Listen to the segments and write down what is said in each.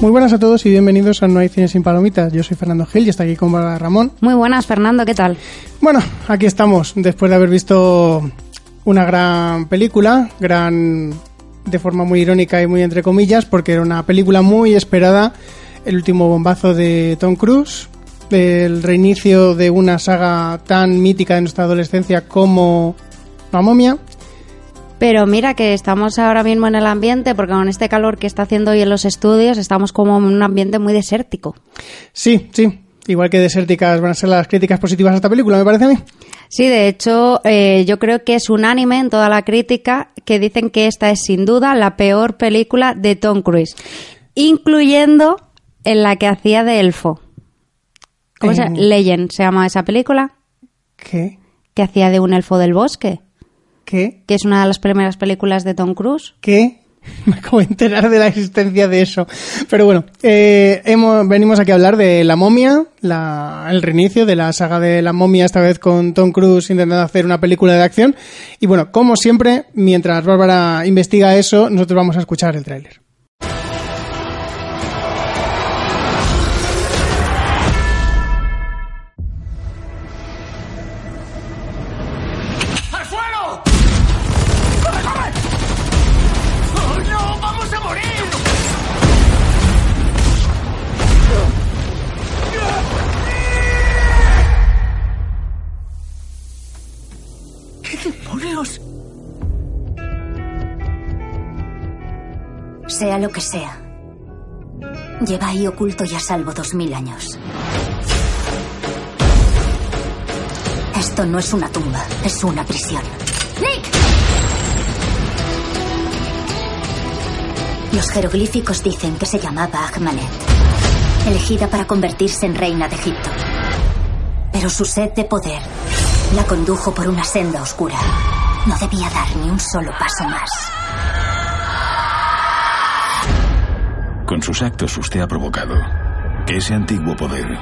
Muy buenas a todos y bienvenidos a No hay cine sin palomitas. Yo soy Fernando Gil y está aquí con Bárbara Ramón. Muy buenas, Fernando, ¿qué tal? Bueno, aquí estamos después de haber visto una gran película, gran de forma muy irónica y muy entre comillas, porque era una película muy esperada, el último bombazo de Tom Cruise, el reinicio de una saga tan mítica de nuestra adolescencia como La momia. Pero mira que estamos ahora mismo en el ambiente, porque con este calor que está haciendo hoy en los estudios, estamos como en un ambiente muy desértico. Sí, sí, igual que desérticas van a ser las críticas positivas a esta película, me parece a mí. Sí, de hecho, eh, yo creo que es unánime en toda la crítica que dicen que esta es sin duda la peor película de Tom Cruise, incluyendo en la que hacía de elfo. ¿Cómo se llama? Legend se llama esa película, ¿Qué? que hacía de un elfo del bosque, ¿Qué? que es una de las primeras películas de Tom Cruise. ¿Qué? Me acabo de enterar de la existencia de eso. Pero bueno, eh, hemos, venimos aquí a hablar de La momia, la, el reinicio de la saga de La momia, esta vez con Tom Cruise intentando hacer una película de acción. Y bueno, como siempre, mientras Bárbara investiga eso, nosotros vamos a escuchar el tráiler. Sea lo que sea. Lleva ahí oculto y a salvo dos mil años. Esto no es una tumba, es una prisión. ¡Nick! Los jeroglíficos dicen que se llamaba Ahmanet, elegida para convertirse en reina de Egipto. Pero su sed de poder la condujo por una senda oscura. No debía dar ni un solo paso más. Con sus actos usted ha provocado que ese antiguo poder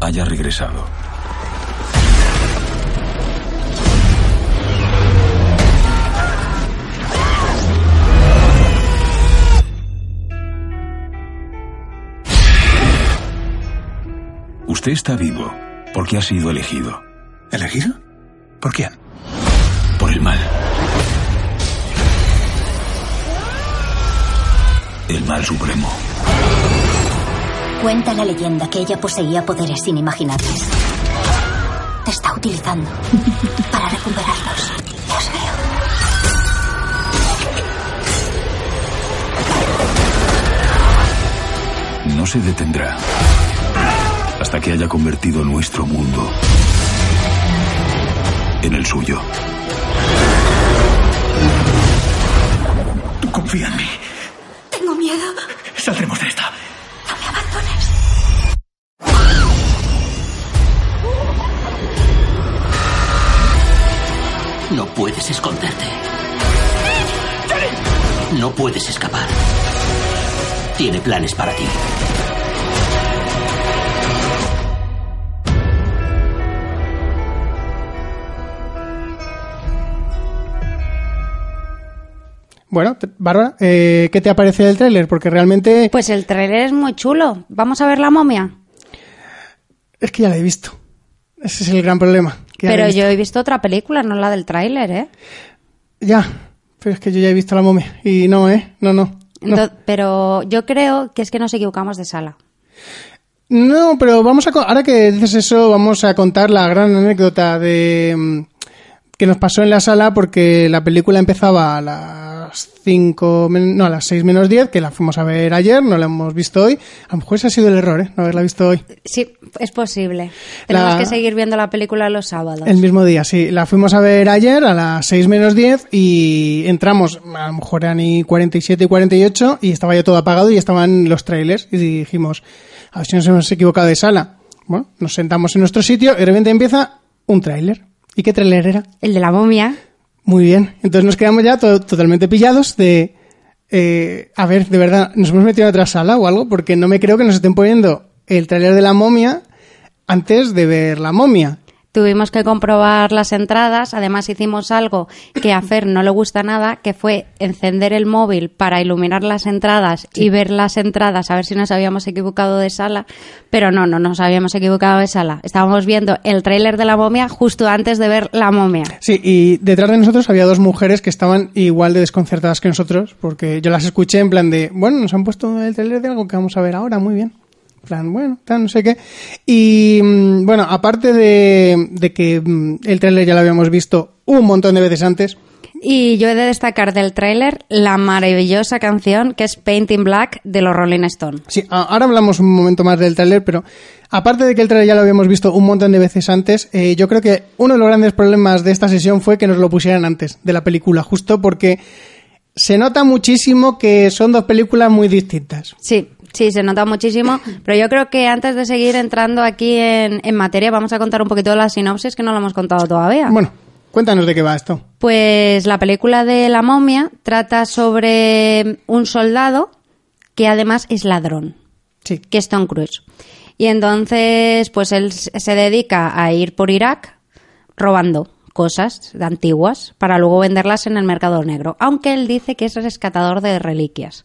haya regresado. Usted está vivo porque ha sido elegido ¿Elegido? ¿Por quién? por el mal. El mal supremo. Cuenta la leyenda que ella poseía poderes inimaginables. Te está utilizando para recuperarlos. Dios mío. no se detendrá hasta que haya convertido nuestro mundo en el suyo. Tú confía en mí. Saldremos de esta. No me abandones. No puedes esconderte. No puedes escapar. Tiene planes para ti. Bueno, Bárbara, eh, ¿qué te ha parecido el tráiler? Porque realmente Pues el trailer es muy chulo. ¿Vamos a ver la momia? es que ya la he visto. Ese es el gran problema. he Pero yo he visto otra película, no la del tráiler, ¿eh? Ya, pero es que yo ya he visto la momia. Y no, ¿eh? No, no. Pero yo creo que es que nos equivocamos de sala. No, pero vamos a... Ahora que dices eso, vamos a contar la gran anécdota de... que nos pasó en la sala porque la película empezaba a las 5, no, a las 6 menos 10, que la fuimos a ver ayer, no la hemos visto hoy. A lo mejor ese ha sido el error, ¿eh? No haberla visto hoy. Sí, es posible. Tenemos La- que seguir viendo la película los sábados. El mismo día, sí. La fuimos a ver ayer a las 6 menos 10 y entramos, a lo mejor eran y 47 y 48 y estaba ya todo apagado y estaban los trailers y dijimos, a ver si nos hemos equivocado de sala. Bueno, nos sentamos en nuestro sitio y de repente empieza un tráiler. ¿Y qué tráiler era? El de la momia. Muy bien. Entonces nos quedamos ya to- totalmente pillados de... eh, a ver, de verdad, ¿nos hemos metido en otra sala o algo? Porque no me creo que nos estén poniendo el tráiler de la momia antes de ver la momia. Tuvimos que comprobar las entradas. Además, hicimos algo que a Fer no le gusta nada, que fue encender el móvil para iluminar las entradas y ver las entradas, a ver si nos habíamos equivocado de sala. Pero no, no nos habíamos equivocado de sala. Estábamos viendo el tráiler de la momia justo antes de ver la momia. Sí, y detrás de nosotros había dos mujeres que estaban igual de desconcertadas que nosotros, porque yo las escuché en plan de, bueno, nos han puesto el trailer de algo que vamos a ver ahora, muy bien. Plan, bueno, tal, no sé qué. Y mm, bueno, aparte de, de que mm, el trailer ya lo habíamos visto un montón de veces antes, Y yo he de destacar del tráiler la maravillosa canción que es Painting Black de los Rolling Stones. Sí, ahora hablamos un momento más del tráiler, pero aparte de que el tráiler ya lo habíamos visto un montón de veces antes, eh, yo creo que uno de los grandes problemas de esta sesión fue que nos lo pusieran antes de la película, justo porque se nota muchísimo que son dos películas muy distintas. Sí, sí, se nota muchísimo. Pero yo creo que antes de seguir entrando aquí en, en materia, vamos a contar un poquito de la sinopsis que no lo hemos contado todavía. Bueno, cuéntanos de qué va esto. Pues la película de La momia trata sobre un soldado que además es ladrón, Sí. que es Tom Cruise. Y entonces, pues él se dedica a ir por Irak robando cosas antiguas para luego venderlas en el mercado negro, aunque él dice que es rescatador de reliquias,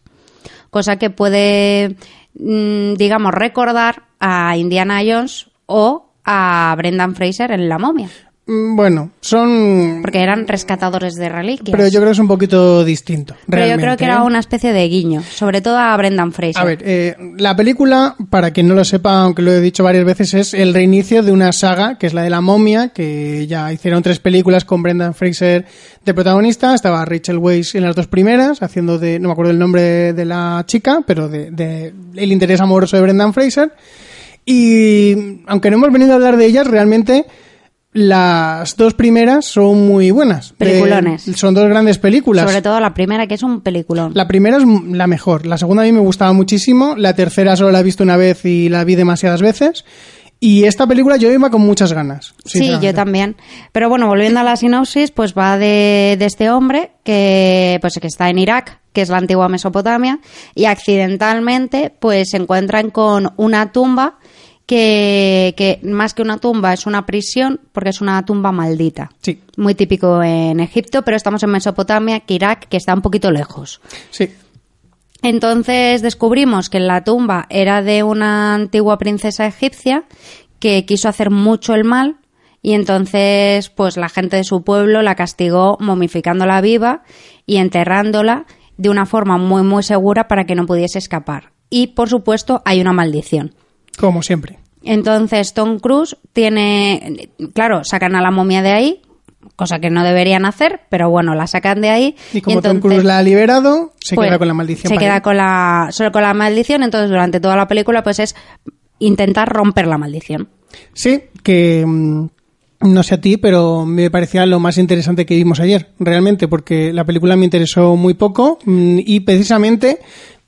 cosa que puede, mm, digamos, recordar a Indiana Jones o a Brendan Fraser en La momia, Bueno, son... porque eran rescatadores de reliquias. Pero yo creo que es un poquito distinto. Pero yo creo que ¿eh? era una especie de guiño, sobre todo a Brendan Fraser. A ver, eh, la película, para quien no lo sepa, aunque lo he dicho varias veces, es el reinicio de una saga, que es la de la momia, que ya hicieron tres películas con Brendan Fraser de protagonista, estaba Rachel Weisz en las dos primeras, haciendo de, no me acuerdo el nombre de la chica, pero de, de el interés amoroso de Brendan Fraser. Y aunque no hemos venido a hablar de ellas, realmente las dos primeras son muy buenas. De- Peliculones. son dos grandes películas. Sobre todo la primera, que es un peliculón. La primera es la mejor. La segunda a mí me gustaba muchísimo. La tercera solo la he visto una vez y la vi demasiadas veces. Y esta película yo iba con muchas ganas. Sí, yo también. Pero bueno, volviendo a la sinopsis, pues va de, de este hombre que, pues, que está en Irak, que es la antigua Mesopotamia, y accidentalmente pues se encuentran con una tumba que, que más que una tumba es una prisión porque es una tumba maldita. Sí, Muy típico en Egipto, pero estamos en Mesopotamia, que Irak, que está un poquito lejos. sí. Entonces descubrimos que la tumba era de una antigua princesa egipcia que quiso hacer mucho el mal y entonces pues la gente de su pueblo la castigó momificándola viva y enterrándola de una forma muy muy segura para que no pudiese escapar. Y por supuesto hay una maldición. Como siempre. Entonces Tom Cruise tiene, claro, sacan a la momia de ahí, cosa que no deberían hacer, pero bueno, la sacan de ahí. Y como entonces, Tom Cruise la ha liberado, se pues, queda con la maldición. Se queda él. con la, solo con la maldición, entonces durante toda la película pues es intentar romper la maldición. Sí, que mm, no sé a ti, pero me parecía lo más interesante que vimos ayer, realmente, porque la película me interesó muy poco mm, y precisamente,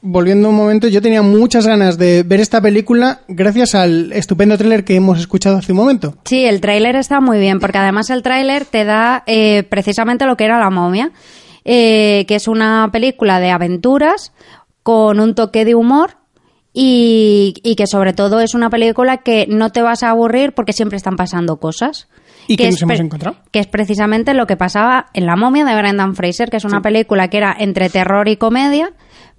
volviendo un momento, yo tenía muchas ganas de ver esta película gracias al estupendo tráiler que hemos escuchado hace un momento. Sí, el tráiler está muy bien, porque además el tráiler te da eh, precisamente lo que era La momia, eh, que es una película de aventuras con un toque de humor y, y que sobre todo es una película que no te vas a aburrir porque siempre están pasando cosas. ¿Y qué Que nos hemos encontrado? Que es precisamente lo que pasaba en La momia de Brendan Fraser, que es una película que era entre terror y comedia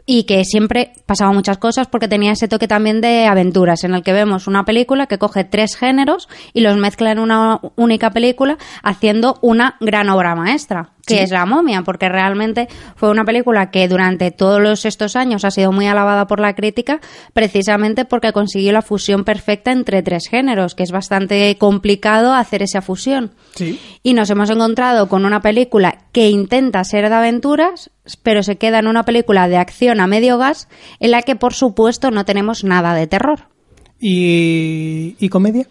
y que siempre pasaba muchas cosas porque tenía ese toque también de aventuras, en el que vemos una película que coge tres géneros y los mezcla en una única película haciendo una gran obra maestra, que es La momia, porque realmente fue una película que durante todos estos años ha sido muy alabada por la crítica, precisamente porque consiguió la fusión perfecta entre tres géneros, que es bastante complicado hacer esa fusión. Sí. Y nos hemos encontrado con una película que intenta ser de aventuras, pero se queda en una película de acción a medio gas, en la que por supuesto no tenemos nada de terror. ¿Y, y comedia?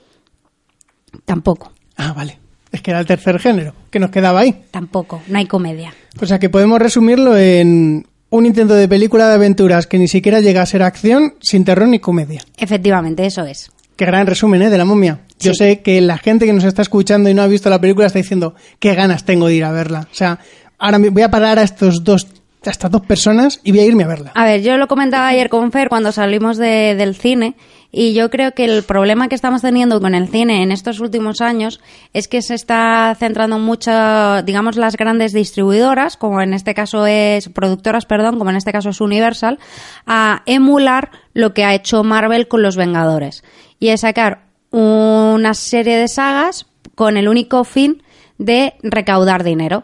Tampoco, Ah, vale. Es que era el tercer género que nos quedaba ahí. tampoco, no hay comedia. O sea que podemos resumirlo en un intento de película de aventuras que ni siquiera llega a ser acción, sin terror ni comedia. Efectivamente, eso es. Qué gran resumen, ¿eh? De la momia. Yo sé que la gente que nos está escuchando y no ha visto la película está diciendo qué ganas tengo de ir a verla. O sea, ahora me voy a parar a estos dos, a estas dos personas y voy a irme a verla. A ver, yo lo comentaba ayer con Fer cuando salimos de- del cine y yo creo que el problema que estamos teniendo con el cine en estos últimos años es que se está centrando mucho, digamos, las grandes distribuidoras, como en este caso es, productoras, perdón, como en este caso es Universal, a emular lo que ha hecho Marvel con los Vengadores y es sacar una serie de sagas con el único fin de recaudar dinero.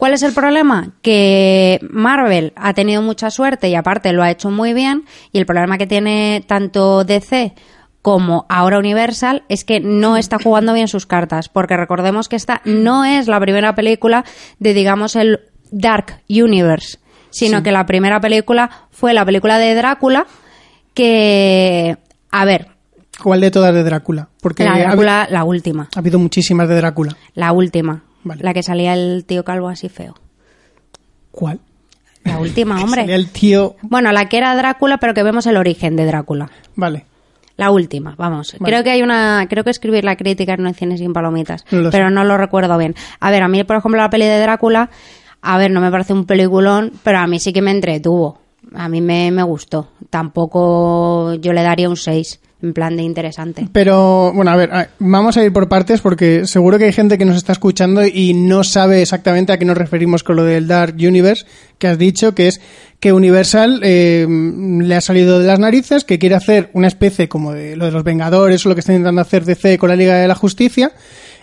¿Cuál es el problema? Que Marvel ha tenido mucha suerte y aparte lo ha hecho muy bien y el problema que tiene tanto DC como ahora Universal es que no está jugando bien sus cartas, porque recordemos que esta no es la primera película de, digamos, el Dark Universe, sino que la primera película fue la película de Drácula, que, a ver, ¿Cuál de todas de Drácula? Porque la ha, Drácula, la última, ha habido muchísimas de Drácula. la última, Vale. la que salía el tío calvo así feo. ¿Cuál? La última, hombre. Salía el tío... Bueno, la que era Drácula, pero que vemos el origen de Drácula. Vale. La última, vamos. Vale. Creo que hay una, creo que escribir la crítica no hay cine sin palomitas, No pero sé. no lo recuerdo bien. A ver, a mí, por ejemplo, la peli de Drácula, a ver, no me parece un peliculón, pero a mí sí que me entretuvo. A mí me, me gustó. Tampoco yo le daría un 6, en plan de interesante. Pero, bueno, a ver, vamos a ir por partes porque seguro que hay gente que nos está escuchando y no sabe exactamente a qué nos referimos con lo del Dark Universe que has dicho, que es que Universal eh, le ha salido de las narices, que quiere hacer una especie como de lo de los Vengadores o lo que está intentando hacer DC con la Liga de la Justicia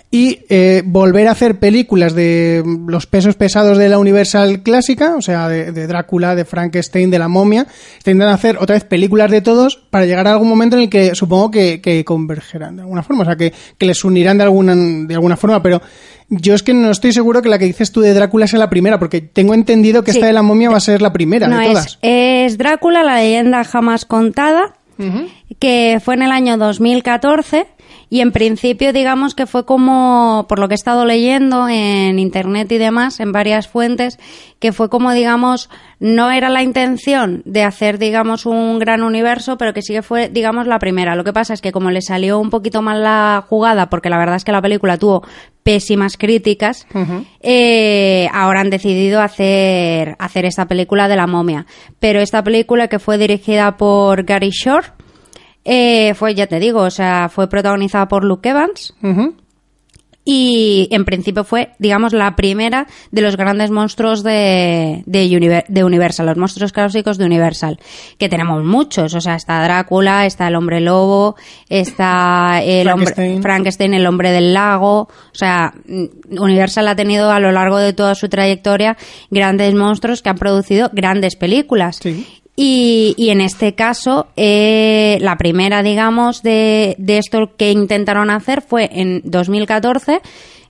y eh, volver a hacer películas de los pesos pesados de la Universal clásica, o sea, de, de Drácula, de Frankenstein, de la momia, está intentando hacer otra vez películas de todos para llegar a algún momento en el que supongo que, que convergerán de alguna forma, o sea, que, que les unirán de alguna, de alguna forma, pero yo es que no estoy seguro que la que dices tú de Drácula sea la primera, porque tengo entendido que Sí. esta de la momia va a ser la primera No de es, todas. es Drácula, la leyenda jamás contada, que fue en el año 2014 y en principio digamos que fue como, por lo que he estado leyendo en internet y demás, en varias fuentes, que fue como digamos, no era la intención de hacer digamos un gran universo, pero que sí que fue digamos la primera. Lo que pasa es que como le salió un poquito mal la jugada, porque la verdad es que la película tuvo pésimas críticas, eh, ahora han decidido hacer, hacer esta película de la momia. Pero esta película que fue dirigida por Gary Shore, eh, fue, ya te digo, o sea, fue protagonizada por Luke Evans y en principio fue, digamos, la primera de los grandes monstruos de, de, Univer- de Universal, los monstruos clásicos de Universal, que tenemos muchos, o sea, está Drácula, está el hombre lobo, está el hombre Frankenstein. Frankenstein, el hombre del lago, o sea, mm, Universal ha tenido a lo largo de toda su trayectoria grandes monstruos que han producido grandes películas. Sí. Y, y en este caso, eh, la primera, digamos, de, de esto que intentaron hacer fue en 2014,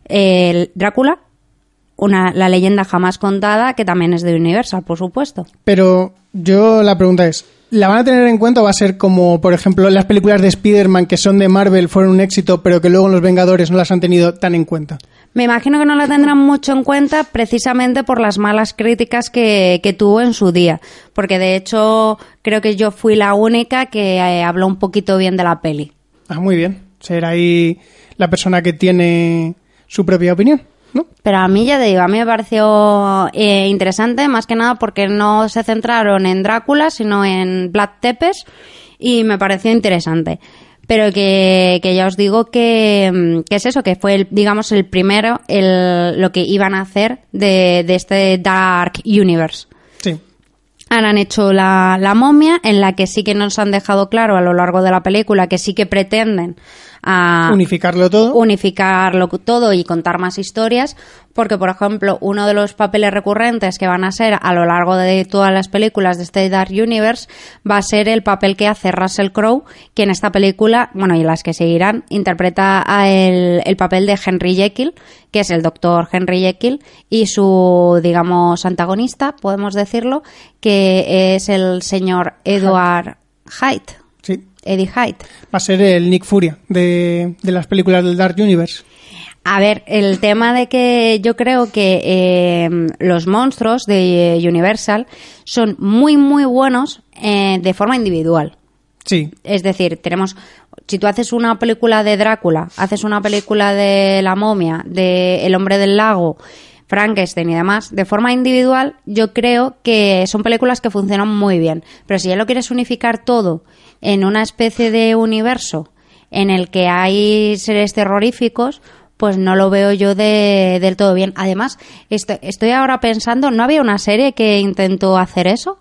el Drácula, una, la leyenda jamás contada, que también es de Universal, por supuesto. Pero yo la pregunta es, ¿la van a tener en cuenta o va a ser como, por ejemplo, las películas de Spider-Man que son de Marvel fueron un éxito, pero que luego los Vengadores no las han tenido tan en cuenta? Me imagino que no la tendrán mucho en cuenta precisamente por las malas críticas que, que tuvo en su día. Porque de hecho creo que yo fui la única que eh, habló un poquito bien de la peli. Ah, muy bien. Ser ahí la persona que tiene su propia opinión, ¿no? Pero a mí ya te digo, a mí me pareció eh, interesante, más que nada porque no se centraron en Drácula, sino en Vlad Tepes, y me pareció interesante. Pero que, que ya os digo que, mm, que es eso, que fue, el, digamos, el primero, el, lo que iban a hacer de, de este Dark Universe. Sí. Ahora han hecho la, la momia, en la que sí que nos han dejado claro a lo largo de la película que sí que pretenden a Unificarlo todo. unificarlo todo y contar más historias, porque por ejemplo, uno de los papeles recurrentes que van a ser a lo largo de todas las películas de este Dark Universe va a ser el papel que hace Russell Crowe, que en esta película, bueno, y las que seguirán, interpreta a el, el papel de Henry Jekyll, que es el doctor Henry Jekyll, y su, digamos, antagonista, podemos decirlo, que es el señor Edward Hyde. Eddie Hyde. Va a ser el Nick Furia de, de las películas del Dark Universe. A ver, el tema de que yo creo que eh, los monstruos de Universal son muy, muy buenos eh, de forma individual. Sí. Es decir, tenemos, si tú haces una película de Drácula, haces una película de La momia, de El hombre del lago, Frankenstein y demás, de forma individual, yo creo que son películas que funcionan muy bien. Pero si ya lo quieres unificar todo en una especie de universo en el que hay seres terroríficos, pues no lo veo yo de, del todo bien. Además, esto- estoy ahora pensando, ¿no había una serie que intentó hacer eso?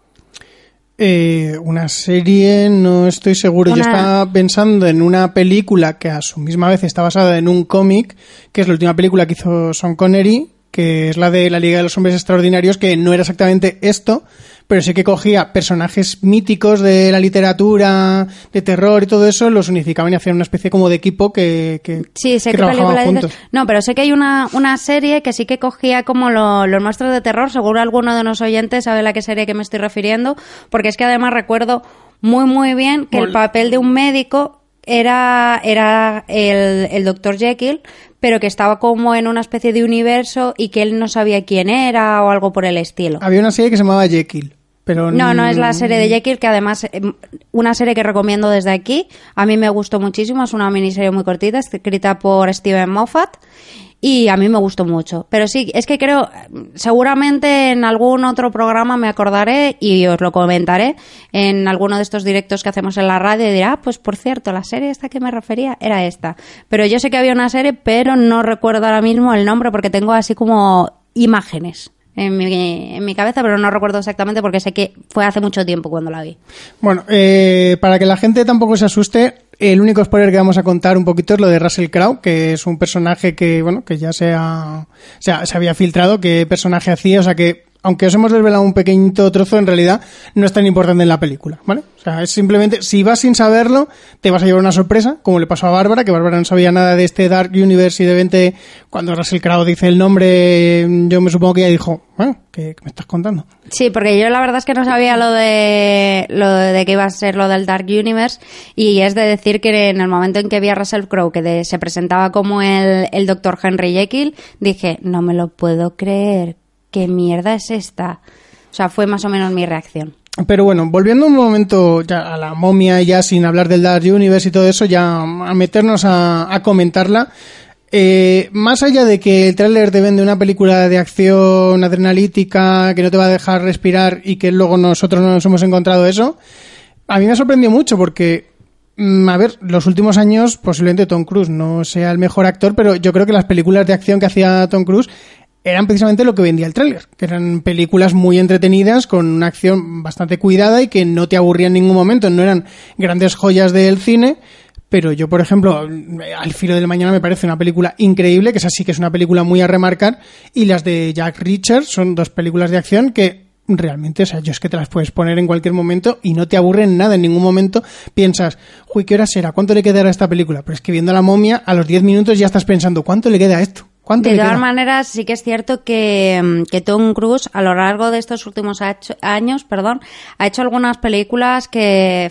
Eh, una serie, no estoy seguro. Yo estaba pensando en una película que a su misma vez está basada en un cómic, que es la última película que hizo Sean Connery, que es la de la Liga de los Hombres Extraordinarios, que no era exactamente esto, pero sí que cogía personajes míticos de la literatura, de terror y todo eso, los unificaban y hacían una especie como de equipo que, que, Sí, sé que trabajaban dices. No, pero sé que hay una, una serie que sí que cogía como lo- los monstruos de terror. Seguro alguno de los oyentes sabe a la qué serie que me estoy refiriendo. Porque es que además recuerdo muy, muy bien que el papel de un médico era, era el, el doctor Jekyll, pero que estaba como en una especie de universo y que él no sabía quién era o algo por el estilo. Había una serie que se llamaba Jekyll, pero No, no es la serie de Jekyll, que además, eh, una serie que recomiendo desde aquí. A mí me gustó muchísimo, es una miniserie muy cortita, escrita por Steven Moffat. Y a mí me gustó mucho. Pero sí, es que creo, seguramente en algún otro programa me acordaré y os lo comentaré en alguno de estos directos que hacemos en la radio y dirá, ah, pues por cierto, la serie esta que me refería era esta. Pero yo sé que había una serie, pero no recuerdo ahora mismo el nombre porque tengo así como imágenes en mi, en mi cabeza, pero no recuerdo exactamente porque sé que fue hace mucho tiempo cuando la vi. Bueno, eh, para que la gente tampoco se asuste, el único spoiler que vamos a contar un poquito es lo de Russell Crowe, que es un personaje que, bueno, que ya se, ha, se, ha- se había filtrado qué personaje hacía, o sea que, aunque os hemos desvelado un pequeñito trozo, en realidad no es tan importante en la película, ¿vale? O sea, es simplemente, si vas sin saberlo, te vas a llevar una sorpresa, como le pasó a Bárbara, que Bárbara no sabía nada de este Dark Universe y de repente, cuando Russell Crowe dice el nombre, yo me supongo que ella dijo, bueno, ¿qué, qué me estás contando? Sí, porque yo la verdad es que no sabía lo de lo de que iba a ser lo del Dark Universe y es de decir que en el momento en que vi a Russell Crowe que se presentaba como el, el Dr. Henry Jekyll, dije, no me lo puedo creer, ¿qué mierda es esta? O sea, fue más o menos mi reacción. Pero bueno, volviendo un momento ya a la momia, ya sin hablar del Dark Universe y todo eso, ya a meternos a, comentarla. Eh, más allá de que el tráiler te vende una película de acción adrenalítica que no te va a dejar respirar y que luego nosotros no nos hemos encontrado eso, a mí me sorprendió mucho porque, mm, a ver, los últimos años posiblemente Tom Cruise no sea el mejor actor, pero yo creo que las películas de acción que hacía Tom Cruise eran precisamente lo que vendía el tráiler, que eran películas muy entretenidas con una acción bastante cuidada y que no te aburrían en ningún momento, no eran grandes joyas del cine, pero yo, por ejemplo, Al filo del mañana me parece una película increíble, que es así que es una película muy a remarcar, y las de Jack Reacher son dos películas de acción que realmente, o sea, yo es que te las puedes poner en cualquier momento y no te aburren nada, en ningún momento piensas, uy, ¿qué hora será? ¿Cuánto le quedará a esta película? Pero es que viendo la momia, a los 10 minutos ya estás pensando, ¿cuánto le queda a esto? ¿Cuánto De todas maneras, sí que es cierto que, mm, que Tom Cruise a lo largo de estos últimos años, perdón, ha hecho algunas películas que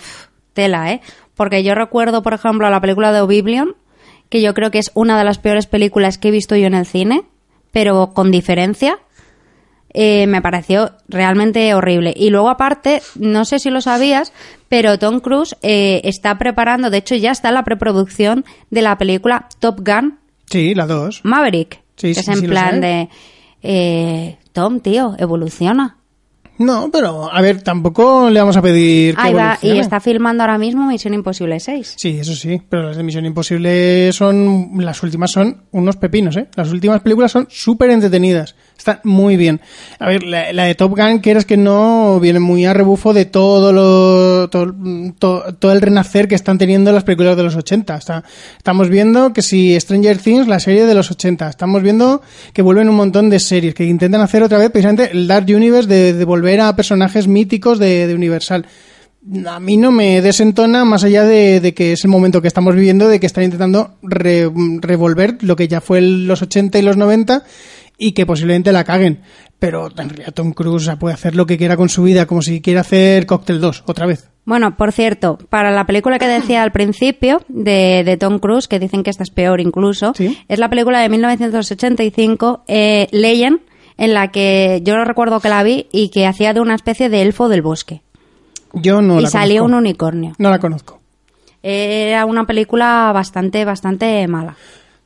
tela, ¿eh? Porque yo recuerdo, por ejemplo, la película de Oblivion, que yo creo que es una de las peores películas que he visto yo en el cine, pero con diferencia. Eh, me pareció realmente horrible. Y luego aparte, no sé si lo sabías, pero Tom Cruise eh, está preparando, de hecho ya está en la preproducción de la película Top Gun Sí, la dos. Maverick. Sí, que sí, es en sí, plan de. eh, Tom, tío, evoluciona. No, pero a ver, tampoco le vamos a pedir que Ahí va, y está filmando ahora mismo Misión Imposible 6. Sí, eso sí, pero las de Misión Imposible son, las últimas son unos pepinos, ¿eh? Las últimas películas son súper entretenidas. Está muy bien. A ver, la, de Top Gun, que eres que no, viene muy a rebufo de todo lo, todo, to- todo el renacer que están teniendo las películas de los 80. Está, estamos viendo que si Stranger Things, la serie de los 80. Estamos viendo que vuelven un montón de series, que intentan hacer otra vez precisamente el Dark Universe de, de volver a personajes míticos de, de Universal. A mí no me desentona más allá de, de que es el momento que estamos viviendo, de que están intentando re- revolver lo que ya fue los 80 y los 90 y que posiblemente la caguen. Pero en realidad Tom Cruise puede hacer lo que quiera con su vida, como si quiera hacer Cocktail 2 otra vez. Bueno, por cierto, para la película que decía al principio de, de Tom Cruise, que dicen que esta es peor incluso, Sí. es la película de 1985, eh, Legend, en la que yo no recuerdo que la vi y que hacía de una especie de elfo del bosque. Yo no y la salía un unicornio. No la conozco. Era una película bastante, bastante mala.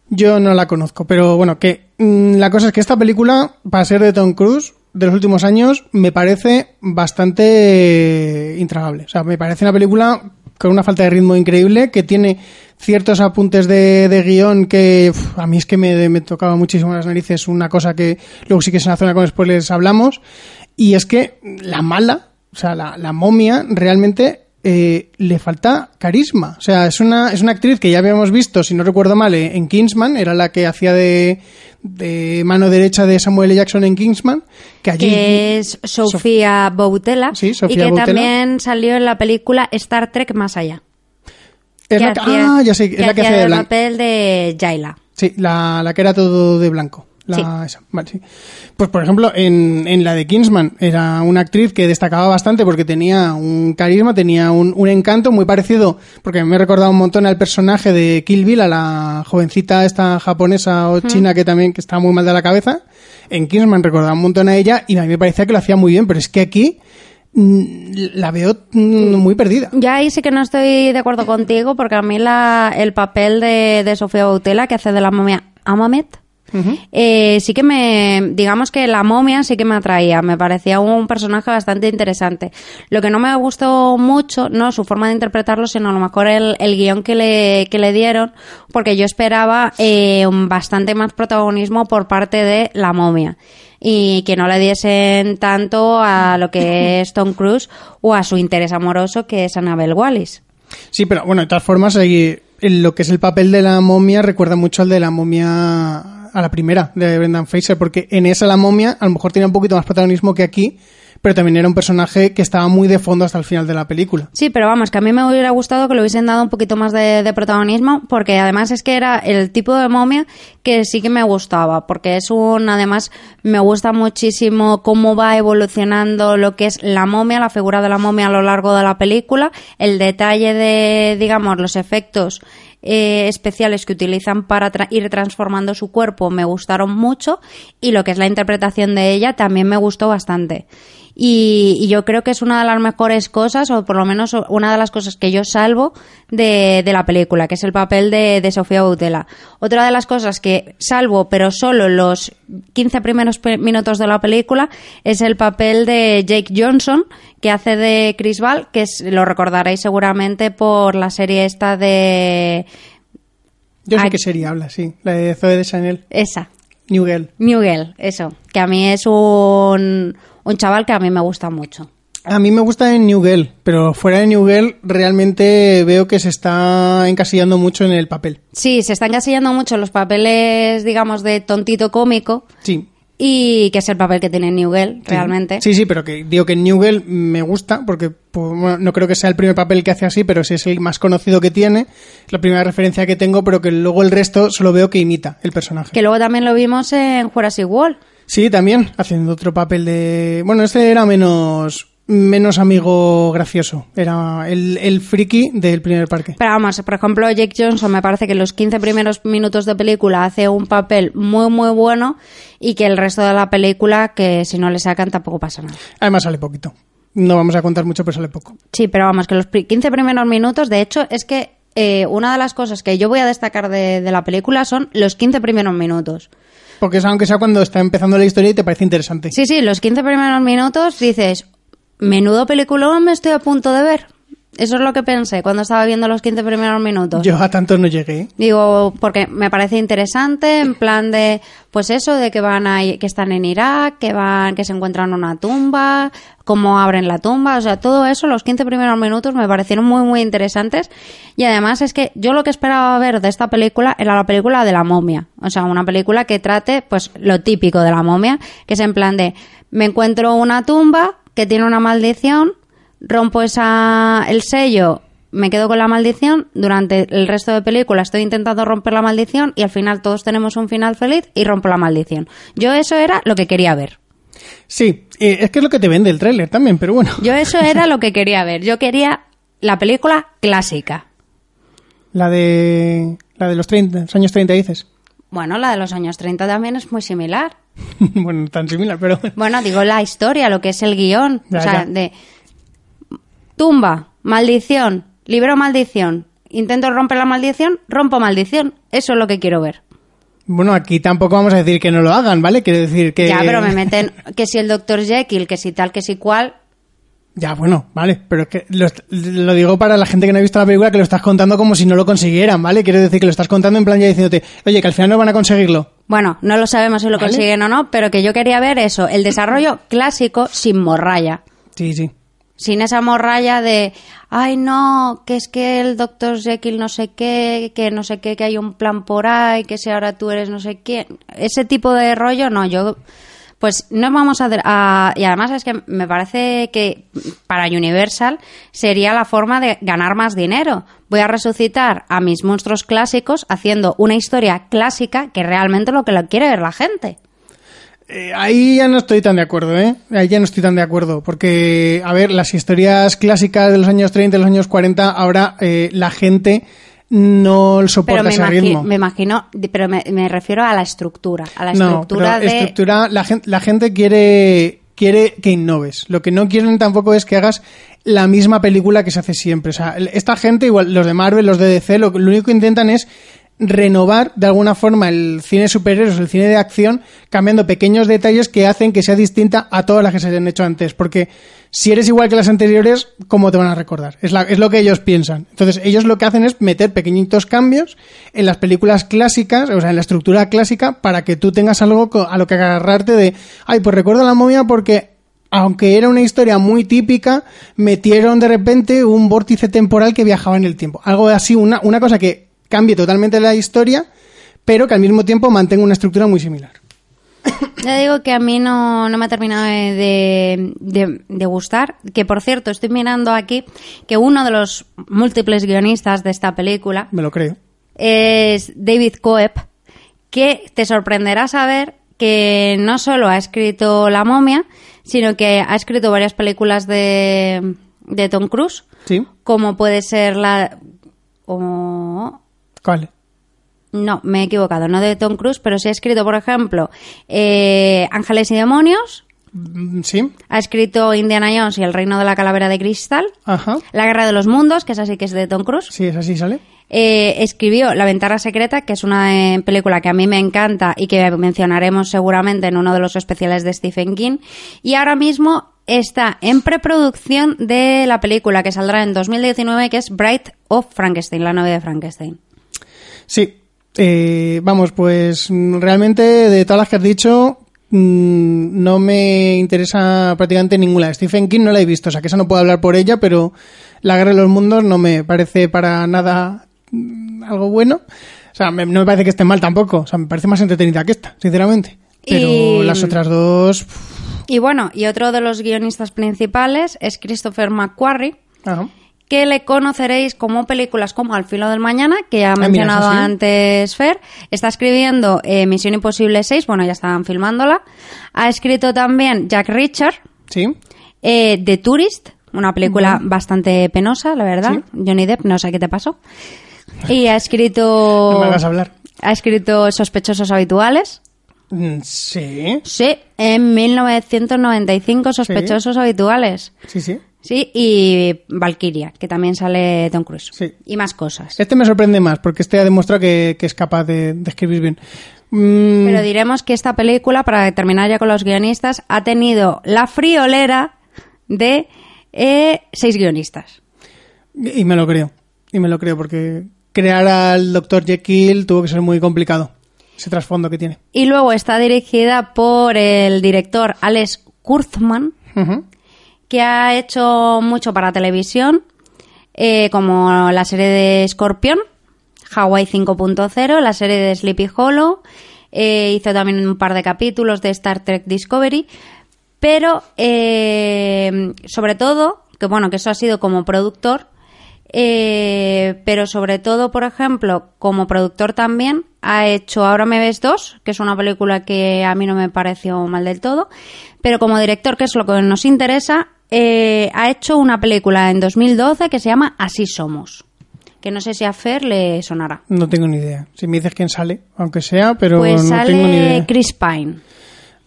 Yo no la conozco, pero bueno, que mm, la cosa es que esta película, para ser de Tom Cruise, de los últimos años, me parece bastante intragable. O sea, me parece una película con una falta de ritmo increíble, que tiene ciertos apuntes de, de guion que a mí es que me, me tocaba muchísimo las narices, una cosa que luego sí que es una zona con spoilers hablamos, y es que la mala, o sea, la momia realmente eh, le falta carisma. O sea, es una, es una actriz que ya habíamos visto, si no recuerdo mal, eh, en Kingsman, era la que hacía de, de mano derecha de Samuel L. Jackson en Kingsman, que allí... que es Sofía Boutella Sí, y que Boutella. también salió en la película Star Trek Más Allá. es la hacía- ah, ya sé, es la que hacía hace de el papel de Jaila. Sí, la, la que era todo de blanco. La, Sí. esa, vale, sí. Pues por ejemplo, en, en la de Kingsman era una actriz que destacaba bastante porque tenía un carisma, tenía un, un encanto muy parecido, porque me he recordado un montón al personaje de Kill Bill, a la jovencita esta japonesa o china que también que estaba muy mal de la cabeza. En Kingsman recordaba un montón a ella y a mí me parecía que lo hacía muy bien, pero es que aquí mm, la veo mm, muy perdida. Ya ahí sí que no estoy de acuerdo contigo porque a mí la, el papel de, de Sofía Boutella que hace de la momia Amamet eh, sí que me, digamos que la momia sí que me atraía, me parecía un personaje bastante interesante. Lo que no me gustó mucho, no su forma de interpretarlo, sino a lo mejor el, el guion que le, que le dieron, porque yo esperaba eh, bastante más protagonismo por parte de la momia y que no le diesen tanto a lo que es Tom Cruise o a su interés amoroso que es Annabelle Wallis. Sí, pero bueno, de todas formas, ahí, en lo que es el papel de la momia recuerda mucho al de la momia a la primera de Brendan Fraser, porque en esa la momia a lo mejor tenía un poquito más protagonismo que aquí, pero también era un personaje que estaba muy de fondo hasta el final de la película. Sí, pero vamos, que a mí me hubiera gustado que le hubiesen dado un poquito más de, protagonismo, porque además es que era el tipo de momia que sí que me gustaba, porque es un, además, me gusta muchísimo cómo va evolucionando lo que es la momia, la figura de la momia a lo largo de la película, el detalle de, digamos, los efectos eh, especiales que utilizan para tra- ir transformando su cuerpo me gustaron mucho y lo que es la interpretación de ella también me gustó bastante. Y, y yo creo que es una de las mejores cosas, o por lo menos una de las cosas que yo salvo de, de la película, que es el papel de, de Sofía Boutella. Otra de las cosas que salvo, pero solo los 15 primeros minutos de la película, es el papel de Jake Johnson, que hace de Chris Val, que es, lo recordaréis seguramente por la serie esta de... Yo sé Ay. qué serie habla, sí, la de Zoe de Chanel, Esa, New Girl. Miguel, eso, que a mí es un, un chaval que a mí me gusta mucho. A mí me gusta en New Girl, pero fuera de New Girl realmente veo que se está encasillando mucho en el papel. Sí, se están encasillando mucho los papeles, digamos, de tontito cómico Sí, y que es el papel que tiene Newell, Sí. realmente. Sí, sí, pero que digo que Newell me gusta porque pues, bueno, no creo que sea el primer papel que hace así, pero sí es el más conocido que tiene, la primera referencia que tengo, pero que luego el resto solo veo que imita el personaje. Que luego también lo vimos en Jurassic World. Sí, también haciendo otro papel de, bueno, este era menos menos amigo gracioso, era el, el friki del primer parque. Pero vamos, por ejemplo, Jake Johnson me parece que en los 15 primeros minutos de película hace un papel muy, muy bueno y que el resto de la película, que si no le sacan tampoco pasa nada. Además sale poquito. No vamos a contar mucho, pero sale poco. Sí, pero vamos, que los pri- 15 primeros minutos, de hecho, es que eh, una de las cosas que yo voy a destacar de, de la película son los 15 primeros minutos. Porque es aunque sea cuando está empezando la historia y te parece interesante. Sí, sí, los 15 primeros minutos dices, menudo peliculón me estoy a punto de ver. Eso es lo que pensé cuando estaba viendo los 15 primeros minutos. Yo a tanto no llegué. Digo, porque me parece interesante, en plan de, pues eso, de que van a, que están en Irak, que van, que se encuentran una tumba, cómo abren la tumba, o sea, todo eso, los 15 primeros minutos me parecieron muy, muy interesantes. Y además es que yo lo que esperaba ver de esta película era la película de la momia. O sea, una película que trate, pues, lo típico de la momia, que es en plan de, me encuentro una tumba que tiene una maldición, rompo esa, el sello, me quedo con la maldición, durante el resto de película estoy intentando romper la maldición y al final todos tenemos un final feliz y rompo la maldición. Yo eso era lo que quería ver. Sí, eh, es que es lo que te vende el tráiler también, pero bueno. Yo eso era lo que quería ver. Yo quería la película clásica. La de la de los 30, los años 30 dices. Bueno, la de los años 30 también es muy similar. bueno, tan similar, pero Bueno, digo la historia, lo que es el guion. Ya, o sea, ya. de tumba, maldición, libro maldición, intento romper la maldición, rompo maldición. Eso es lo que quiero ver. bueno, aquí tampoco vamos a decir que no lo hagan, ¿vale? Quiero decir que Ya, pero me meten que si el Dr. Jekyll, que si tal, que si cual. Ya, bueno, vale, pero es que lo, lo digo para la gente que no ha visto la película que lo estás contando como si no lo consiguieran, ¿vale? Quiero decir que lo estás contando en plan ya diciéndote, oye, que al final no van a conseguirlo. Bueno, no lo sabemos si lo Vale. consiguen o no, pero que yo quería ver eso, el desarrollo clásico sin morralla. Sí, sí. Sin esa morralla de, ay no, que es que el doctor Jekyll no sé qué, que no sé qué, que hay un plan por ahí, que si ahora tú eres no sé quién. Ese tipo de rollo, no, yo, pues no vamos a, a- Y además es que me parece que para Universal sería la forma de ganar más dinero. Voy a resucitar a mis monstruos clásicos haciendo una historia clásica que realmente lo que lo quiere ver la gente. Eh, ahí ya no estoy tan de acuerdo, ¿eh? Ahí ya no estoy tan de acuerdo, porque, a ver, las historias clásicas de los años 30 y los años 40, ahora eh, la gente no Pero soporta me, ese ritmo. me imagino, pero me, me refiero a la estructura, a la no, estructura pero de... estructura, la gente, la gente quiere, quiere que innoves. Lo que no quieren tampoco es que hagas la misma película que se hace siempre. O sea, esta gente, igual los de Marvel, los de DC, lo, lo único que intentan es renovar de alguna forma el cine superhéroes, el cine de acción, cambiando pequeños detalles que hacen que sea distinta a todas las que se han hecho antes. Porque si eres igual que las anteriores, ¿cómo te van a recordar? Es, es lo que ellos piensan. Entonces, ellos lo que hacen es meter pequeñitos cambios en las películas clásicas, o sea, en la estructura clásica, para que tú tengas algo a lo que agarrarte de, ay, pues recuerdo la momia porque aunque era una historia muy típica, metieron de repente un vórtice temporal que viajaba en el tiempo. Algo así, una, una cosa que cambie totalmente la historia, pero que al mismo tiempo mantenga una estructura muy similar. Ya digo que a mí no, no me ha terminado de, de- de gustar. Que por cierto, estoy mirando aquí que uno de los múltiples guionistas de esta película Me lo creo. es David Coep, que te sorprenderá saber que no solo ha escrito La momia, sino que ha escrito varias películas de, de Tom Cruise, ¿Sí? como puede ser la... o- ¿Cuál? no, me he equivocado, no de Tom Cruise, pero sí ha escrito, por ejemplo, eh, Ángeles y Demonios, Mm, ¿Sí? ha escrito Indiana Jones y el Reino de la Calavera de Cristal, Ajá. La Guerra de los Mundos, que es así que es de Tom Cruise, Sí, es así, ¿sale? eh, escribió La Ventana Secreta, que es una eh, película que a mí me encanta y que mencionaremos seguramente en uno de los especiales de Stephen King, y ahora mismo está en preproducción de la película que saldrá en 2019, que es Bright of Frankenstein, la novia de Frankenstein. Sí. Eh, vamos, pues realmente de todas las que has dicho, mm, no me interesa prácticamente ninguna. Stephen King no la he visto, o sea que esa no puedo hablar por ella, pero La Guerra de los Mundos no me parece para nada mm, algo bueno. O sea, me- no me parece que esté mal tampoco. O sea, me parece más entretenida que esta, sinceramente. Pero Y- las otras dos... Y bueno, y otro de los guionistas principales es Christopher McQuarrie, Ajá. Que le conoceréis como películas como Al filo del mañana, que ha Ah, mencionado antes Fer. Está escribiendo eh, Misión Imposible 6, bueno, ya estaban filmándola. Ha escrito también Jack Richard, Sí. eh, The Tourist, una película bastante penosa, la verdad. Sí. Johnny Depp, no sé qué te pasó. Y ha escrito... No me hagas hablar. Ha escrito Sospechosos Habituales. Mm, Sí. Sí, en 1995 Sospechosos Habituales. Sí, sí. Sí, y Valkyria, que también sale Tom Cruise. Sí. Y más cosas. Este me sorprende más, porque este ha demostrado que, que es capaz de, de escribir bien. Mm, Pero diremos que esta película, para terminar ya con los guionistas, ha tenido la friolera de eh, seis guionistas. Y me lo creo. Y me lo creo porque crear al Dr. Jekyll tuvo que ser muy complicado. Ese trasfondo que tiene. Y luego está dirigida por el director Alex Kurtzman, Ujú. Que ha hecho mucho para televisión, eh, como la serie de Scorpion, Hawaii 5.0, la serie de Sleepy Hollow, eh, hizo también un par de capítulos de Star Trek Discovery, pero eh, sobre todo, que bueno, que eso ha sido como productor, eh, pero sobre todo, por ejemplo, como productor también, ha hecho Ahora me ves dos, que es una película que a mí no me pareció mal del todo, pero como director, que es lo que nos interesa, eh, ha hecho una película en 2012 que se llama Así somos, que no sé si a Fer le sonará. No tengo ni idea. Si me dices quién sale, aunque sea, pero Pues no tengo ni sale idea. Chris Pine.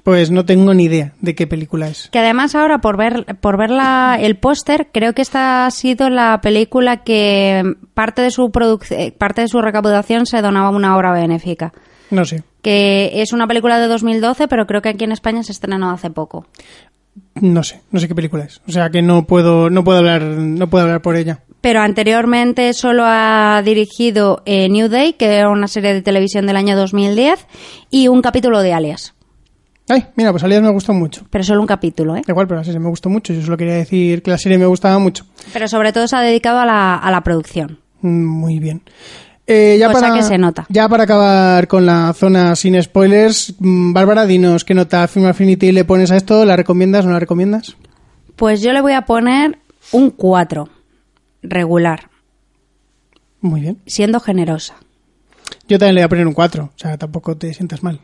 Pues no tengo ni idea de qué película es. Que además ahora por ver por ver la- el póster creo que esta ha sido la película que parte de su produc- parte de su recaudación se donaba a una obra benéfica. No sé. Que es una película de 2012, pero creo que aquí en España se estrenó hace poco. No sé. No sé qué película es. O sea que no puedo, no puedo hablar, no puedo hablar por ella. Pero anteriormente solo ha dirigido eh, New Day, que era una serie de televisión del año 2010, y un capítulo de Alias. Ay, mira, pues Alias me gustó mucho. Pero solo un capítulo, ¿eh? Igual, pero la serie me gustó mucho. Yo solo quería decir que la serie me gustaba mucho. Pero sobre todo se ha dedicado a la, a la producción. Mm, Muy bien. Eh, ya Cosa para, que se nota. Ya para acabar con la zona sin spoilers, mm, Bárbara, dinos qué nota Film Affinity le pones a esto. ¿La recomiendas o no la recomiendas? Pues yo le voy a poner un 4, regular, Muy bien. siendo generosa. Yo también le voy a poner un 4. O sea, tampoco te sientas mal.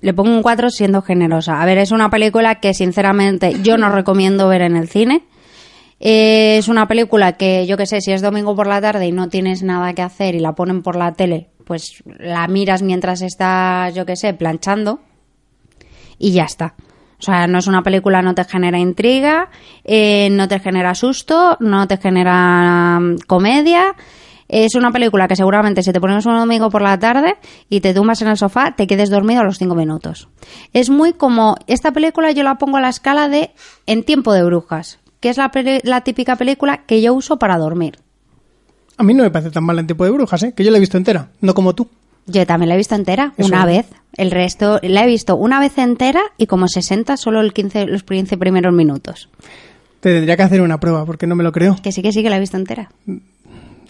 Le pongo un 4 siendo generosa. A ver, es una película que sinceramente yo no recomiendo ver en el cine. Es una película que yo que sé, si es domingo por la tarde y no tienes nada que hacer y la ponen por la tele, pues la miras mientras estás, yo que sé, planchando y ya está. O sea, no es una película, no te genera intriga, eh, no te genera susto, no te genera mm, comedia. Es una película que seguramente si te pones un domingo por la tarde y te tumbas en el sofá, te quedes dormido a los cinco minutos. Es muy como, esta película yo la pongo a la escala de En tiempo de brujas, que es la, típica película que yo uso para dormir. A mí no me parece tan mal en tiempo de brujas, ¿eh? Que yo la he visto entera, no como tú. Yo también la he visto entera, Eso una es. vez. El resto la he visto una vez entera y como 60 solo el 15, los 15 primeros minutos. Te tendría que hacer una prueba porque no me lo creo. Que sí, que sí, que la he visto entera.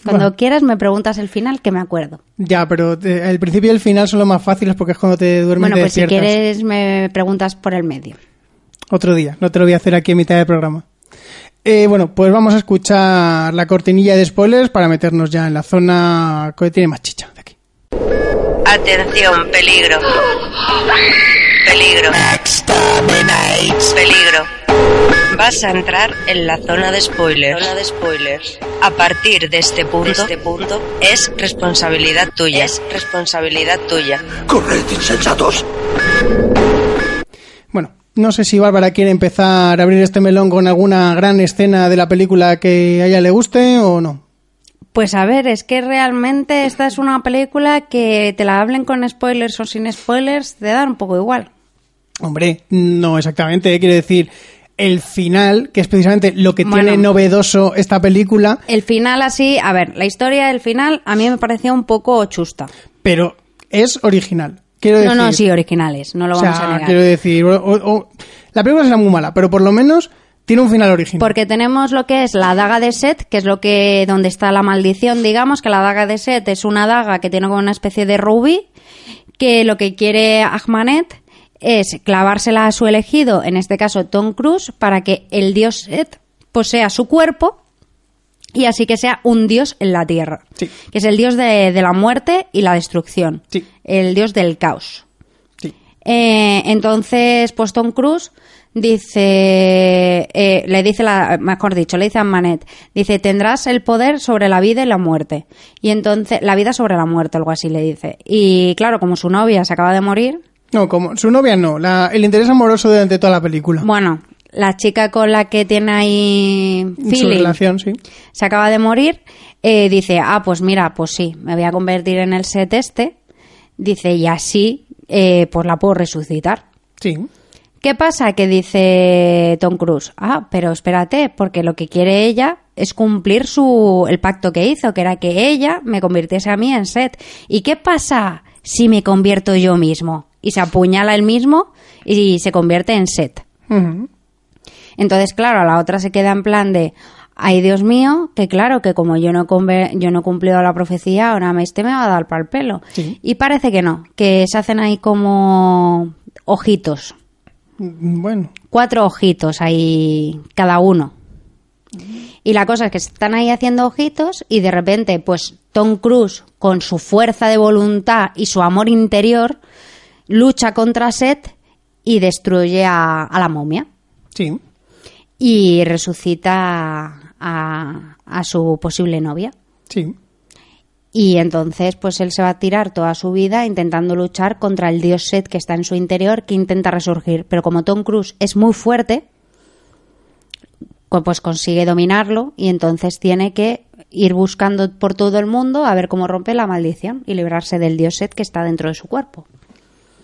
Cuando Bueno. quieras me preguntas el final, que me acuerdo. Ya, pero te- el principio y el final son los más fáciles porque es cuando te duermes bueno, pues si quieres me preguntas por el medio. Otro día, no te lo voy a hacer aquí en mitad del programa. Eh, bueno, pues vamos a escuchar la cortinilla de spoilers para meternos ya en la zona que tiene más chicha de aquí. Atención, peligro. Peligro. Peligro. Vas a entrar en la zona de spoilers. Zona de spoilers. A partir de este punto, este punto es responsabilidad tuya. Es responsabilidad tuya. ¡Corred, insensatos! No sé si Bárbara quiere empezar a abrir este melón con alguna gran escena de la película que a ella le guste o no. Pues a ver, es que realmente esta es una película que te la hablen con spoilers o sin spoilers, te da un poco igual. Hombre, no exactamente, ¿eh? quiero decir, el final, que es precisamente lo que Bueno. tiene novedoso esta película, El final así, a ver, la historia del final a mí me pareció un poco chusta. pero es original. Quiero No, decir, no, sí, originales, no lo o vamos sea, a negar. quiero decir, o- o- o- la película será muy mala, pero por lo menos tiene un final original. Porque tenemos lo que es la daga de Set, que es lo que donde está la maldición, digamos, que la daga de Set es una daga que tiene como una especie de rubí, que lo que quiere Ahmanet es clavársela a su elegido, en este caso Tom Cruise, para que el dios Set posea su cuerpo y así que sea un dios en la tierra, Sí. que es el dios de, de la muerte y la destrucción, Sí. el dios del caos. Sí. Eh, entonces, pues Tom Cruise dice, eh, le dice, la, mejor dicho, le dice a Manet, dice, tendrás el poder sobre la vida y la muerte. Y entonces, la vida sobre la muerte, algo así le dice. Y claro, como su novia se acaba de morir, No, como su novia no, la- el interés amoroso durante toda la película. bueno, la chica con la que tiene ahí Su feeling relación, sí. se acaba de morir, eh, dice, ah, pues mira, pues sí, me voy a convertir en el set este. Dice, y así, eh, pues la puedo resucitar. Sí. ¿Qué pasa? Que dice Tom Cruise, ah, pero espérate, porque lo que quiere ella es cumplir su el pacto que hizo, que era que ella me convirtiese a mí en Set. ¿Y qué pasa si me convierto yo mismo? Y se apuñala él mismo y se convierte en Set. Entonces, claro, la otra se queda en plan de, ay Dios mío, que claro, que como yo no, conve- yo no he cumplido la profecía, ahora me- este me va a dar para el pelo. Sí. Y parece que no, que se hacen ahí como ojitos, Bueno, cuatro ojitos ahí cada uno. Y la cosa es que están ahí haciendo ojitos y de repente, pues Tom Cruise, con su fuerza de voluntad y su amor interior, lucha contra Seth y destruye a- a la momia sí. Y resucita a, a su posible novia. Sí. Y entonces, pues él se va a tirar toda su vida intentando luchar contra el dios Set que está en su interior, que intenta resurgir. Pero como Tom Cruise es muy fuerte, pues consigue dominarlo y entonces tiene que ir buscando por todo el mundo a ver cómo rompe la maldición y librarse del dios Set que está dentro de su cuerpo.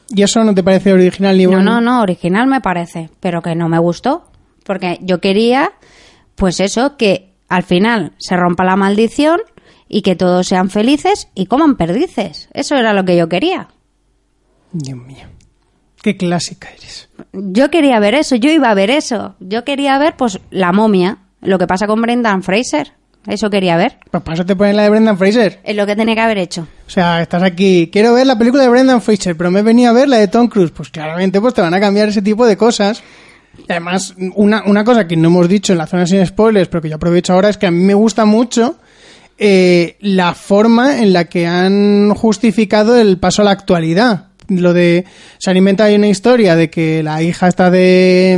¿Y eso no te parece original ni No, no, no, original me parece, pero que no me gustó. Porque yo quería, pues eso, que al final se rompa la maldición y que todos sean felices y coman perdices. Eso era lo que yo quería. Dios mío. Qué clásica eres. Yo quería ver eso, yo iba a ver eso. Yo quería ver, pues, la momia, lo que pasa con Brendan Fraser. Eso quería ver. Pues para eso te ponen la de Brendan Fraser. Es lo que tenía que haber hecho. O sea, estás aquí, quiero ver la película de Brendan Fraser, pero me he venido a ver la de Tom Cruise. Pues claramente pues te van a cambiar ese tipo de cosas. Y además, una, una cosa que no hemos dicho en la zona sin spoilers, pero que yo aprovecho ahora, es que a mí me gusta mucho eh, la forma en la que han justificado el paso a la actualidad. Lo de, se han inventado ahí una historia de que la hija está de,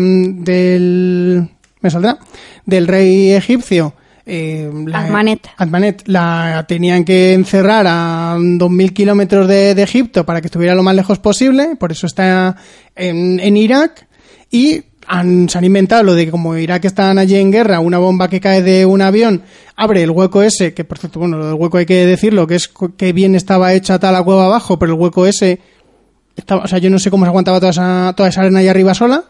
del, me saldrá, del rey egipcio. eh, la- Admanet. Admanet la tenían que encerrar a 2.000 kilómetros de, de Egipto para que estuviera lo más lejos posible, por eso está en, en Irak, y han, se han inventado lo de que como Irak están allí en guerra, una bomba que cae de un avión abre el hueco ese, que por cierto, bueno, lo del hueco hay que decirlo, que es que bien estaba hecha tal la cueva abajo, pero el hueco ese, estaba, o sea, yo no sé cómo se aguantaba toda esa, toda esa arena ahí arriba sola,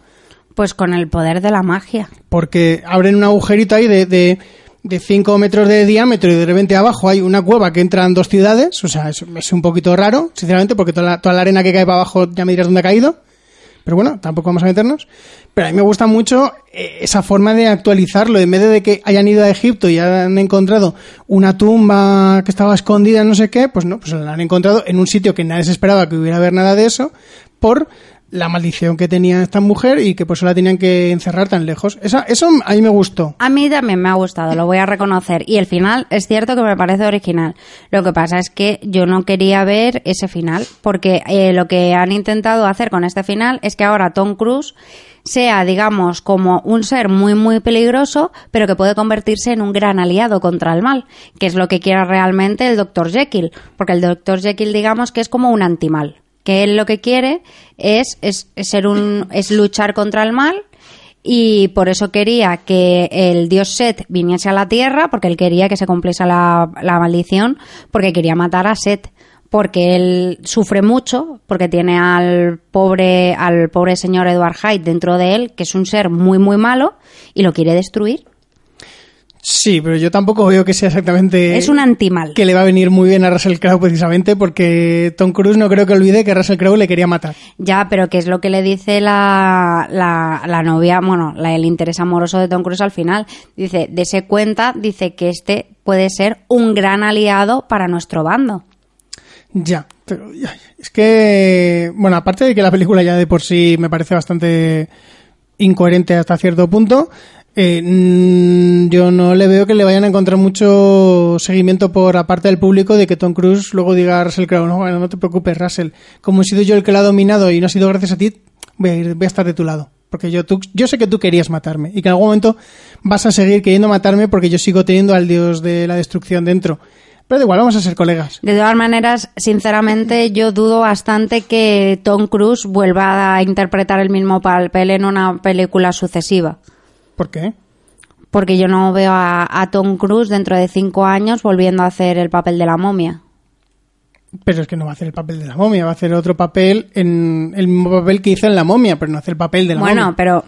Pues con el poder de la magia. porque abren un agujerito ahí de, de, de 5 metros de diámetro y de repente abajo hay una cueva que entran dos ciudades, o sea, es, es un poquito raro, sinceramente, porque toda la, toda la arena que cae para abajo ya me dirás dónde ha caído, pero bueno, tampoco vamos a meternos. Pero a mí me gusta mucho eh, esa forma de actualizarlo, en vez de que hayan ido a Egipto y han encontrado una tumba que estaba escondida no sé qué, pues no, pues la han encontrado en un sitio que nadie se esperaba que hubiera haber nada de eso, por la maldición que tenía esta mujer y que por eso la tenían que encerrar tan lejos. Eso a mí me gustó. A mí también me ha gustado, lo voy a reconocer. Y el final es cierto que me parece original. Lo que pasa es que yo no quería ver ese final, porque eh, lo que han intentado hacer con este final es que ahora Tom Cruise sea, digamos, como un ser muy, muy peligroso, pero que puede convertirse en un gran aliado contra el mal, que es lo que quiere realmente el Dr. Jekyll, porque el Dr. Jekyll, digamos, que es como un antimal, que él lo que quiere es, es, ser un, es luchar contra el mal y por eso quería que el dios Set viniese a la tierra, porque él quería que se cumpliese la, la maldición, porque quería matar a Set, porque él sufre mucho, porque tiene al pobre, al pobre señor Edward Hyde dentro de él, que es un ser muy muy malo, y lo quiere destruir. Sí, pero yo tampoco veo que sea exactamente... es un antimal. que le va a venir muy bien a Russell Crowe precisamente porque Tom Cruise no creo que olvide que Russell Crowe le quería matar. Ya, pero ¿qué es lo que le dice la, la, la novia, bueno, la, el interés amoroso de Tom Cruise al final? Dice, dese cuenta, dice que este puede ser un gran aliado para nuestro bando. Ya, pero es que, bueno, aparte de que la película ya de por sí me parece bastante incoherente hasta cierto punto, eh, mm, yo no le veo que le vayan a encontrar mucho seguimiento por aparte del público de que Tom Cruise luego diga a Russell Crowe, no, bueno, no te preocupes, Russell, como he sido yo el que lo ha dominado y no ha sido gracias a ti, voy a, ir, voy a estar de tu lado. Porque yo, tú, yo sé que tú querías matarme y que en algún momento vas a seguir queriendo matarme porque yo sigo teniendo al dios de la destrucción dentro. Pero da igual, vamos a ser colegas. De todas maneras, sinceramente, yo dudo bastante que Tom Cruise vuelva a interpretar el mismo papel en una película sucesiva. ¿Por qué? Porque yo no veo a, a Tom Cruise dentro de cinco años volviendo a hacer el papel de la momia. Pero es que no va a hacer el papel de la momia, va a hacer otro papel en el mismo papel que hizo en la momia, pero no hace el papel de la Bueno, momia. pero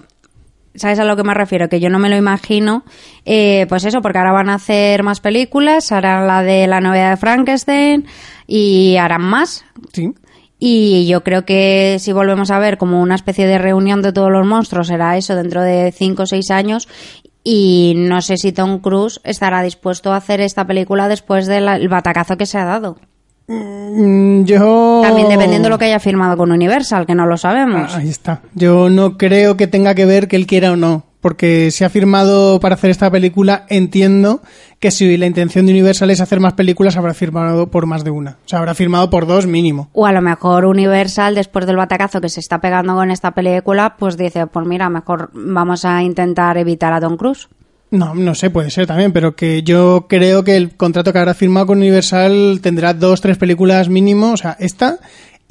¿Sabes a lo que me refiero? Que yo no me lo imagino. Eh, pues eso, porque ahora van a hacer más películas, harán la de la novia de Frankenstein y harán más. Sí. Y yo creo que si volvemos a ver como una especie de reunión de todos los monstruos, será eso dentro de 5 o 6 años. Y no sé si Tom Cruise estará dispuesto a hacer esta película después del batacazo que se ha dado. Mm, Yo... También dependiendo de lo que haya firmado con Universal, que no lo sabemos. Ah, Ahí está. Yo no creo que tenga que ver que él quiera o no. Porque si ha firmado para hacer esta película, entiendo que si la intención de Universal es hacer más películas, habrá firmado por más de una. O sea, habrá firmado por dos mínimo. O a lo mejor Universal, después del batacazo que se está pegando con esta película, pues dice, pues mira, mejor vamos a intentar evitar a Tom Cruise. No, no sé, puede ser también, pero que yo creo que el contrato que habrá firmado con Universal tendrá dos, tres películas mínimo, o sea, esta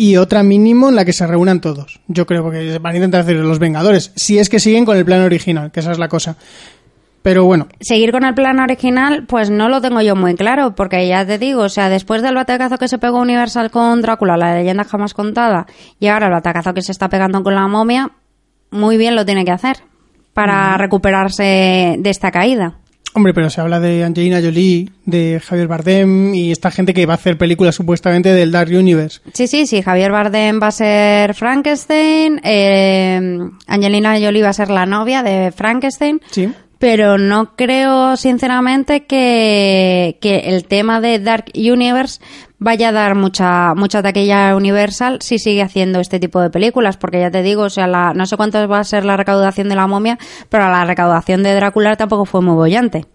y otra mínimo en la que se reúnan todos. Yo creo que van a intentar hacer los Vengadores, si es que siguen con el plan original, que esa es la cosa. Pero bueno, Seguir con el plan original, pues no lo tengo yo muy claro, porque ya te digo, o sea, después del batacazo que se pegó Universal con Drácula, la leyenda jamás contada, y ahora el batacazo que se está pegando con la momia, muy bien lo tiene que hacer para recuperarse de esta caída. Hombre, pero se habla de Angelina Jolie, de Javier Bardem y esta gente que va a hacer películas supuestamente del Dark Universe. Sí, sí, sí, Javier Bardem va a ser Frankenstein, eh, Angelina Jolie va a ser la novia de Frankenstein, Sí. pero no creo sinceramente que, que el tema de Dark Universe vaya a dar mucha mucha taquilla Universal si sigue haciendo este tipo de películas, porque ya te digo, o sea, la, no sé cuánto va a ser la recaudación de la momia, pero la recaudación de Drácula tampoco fue muy bollante.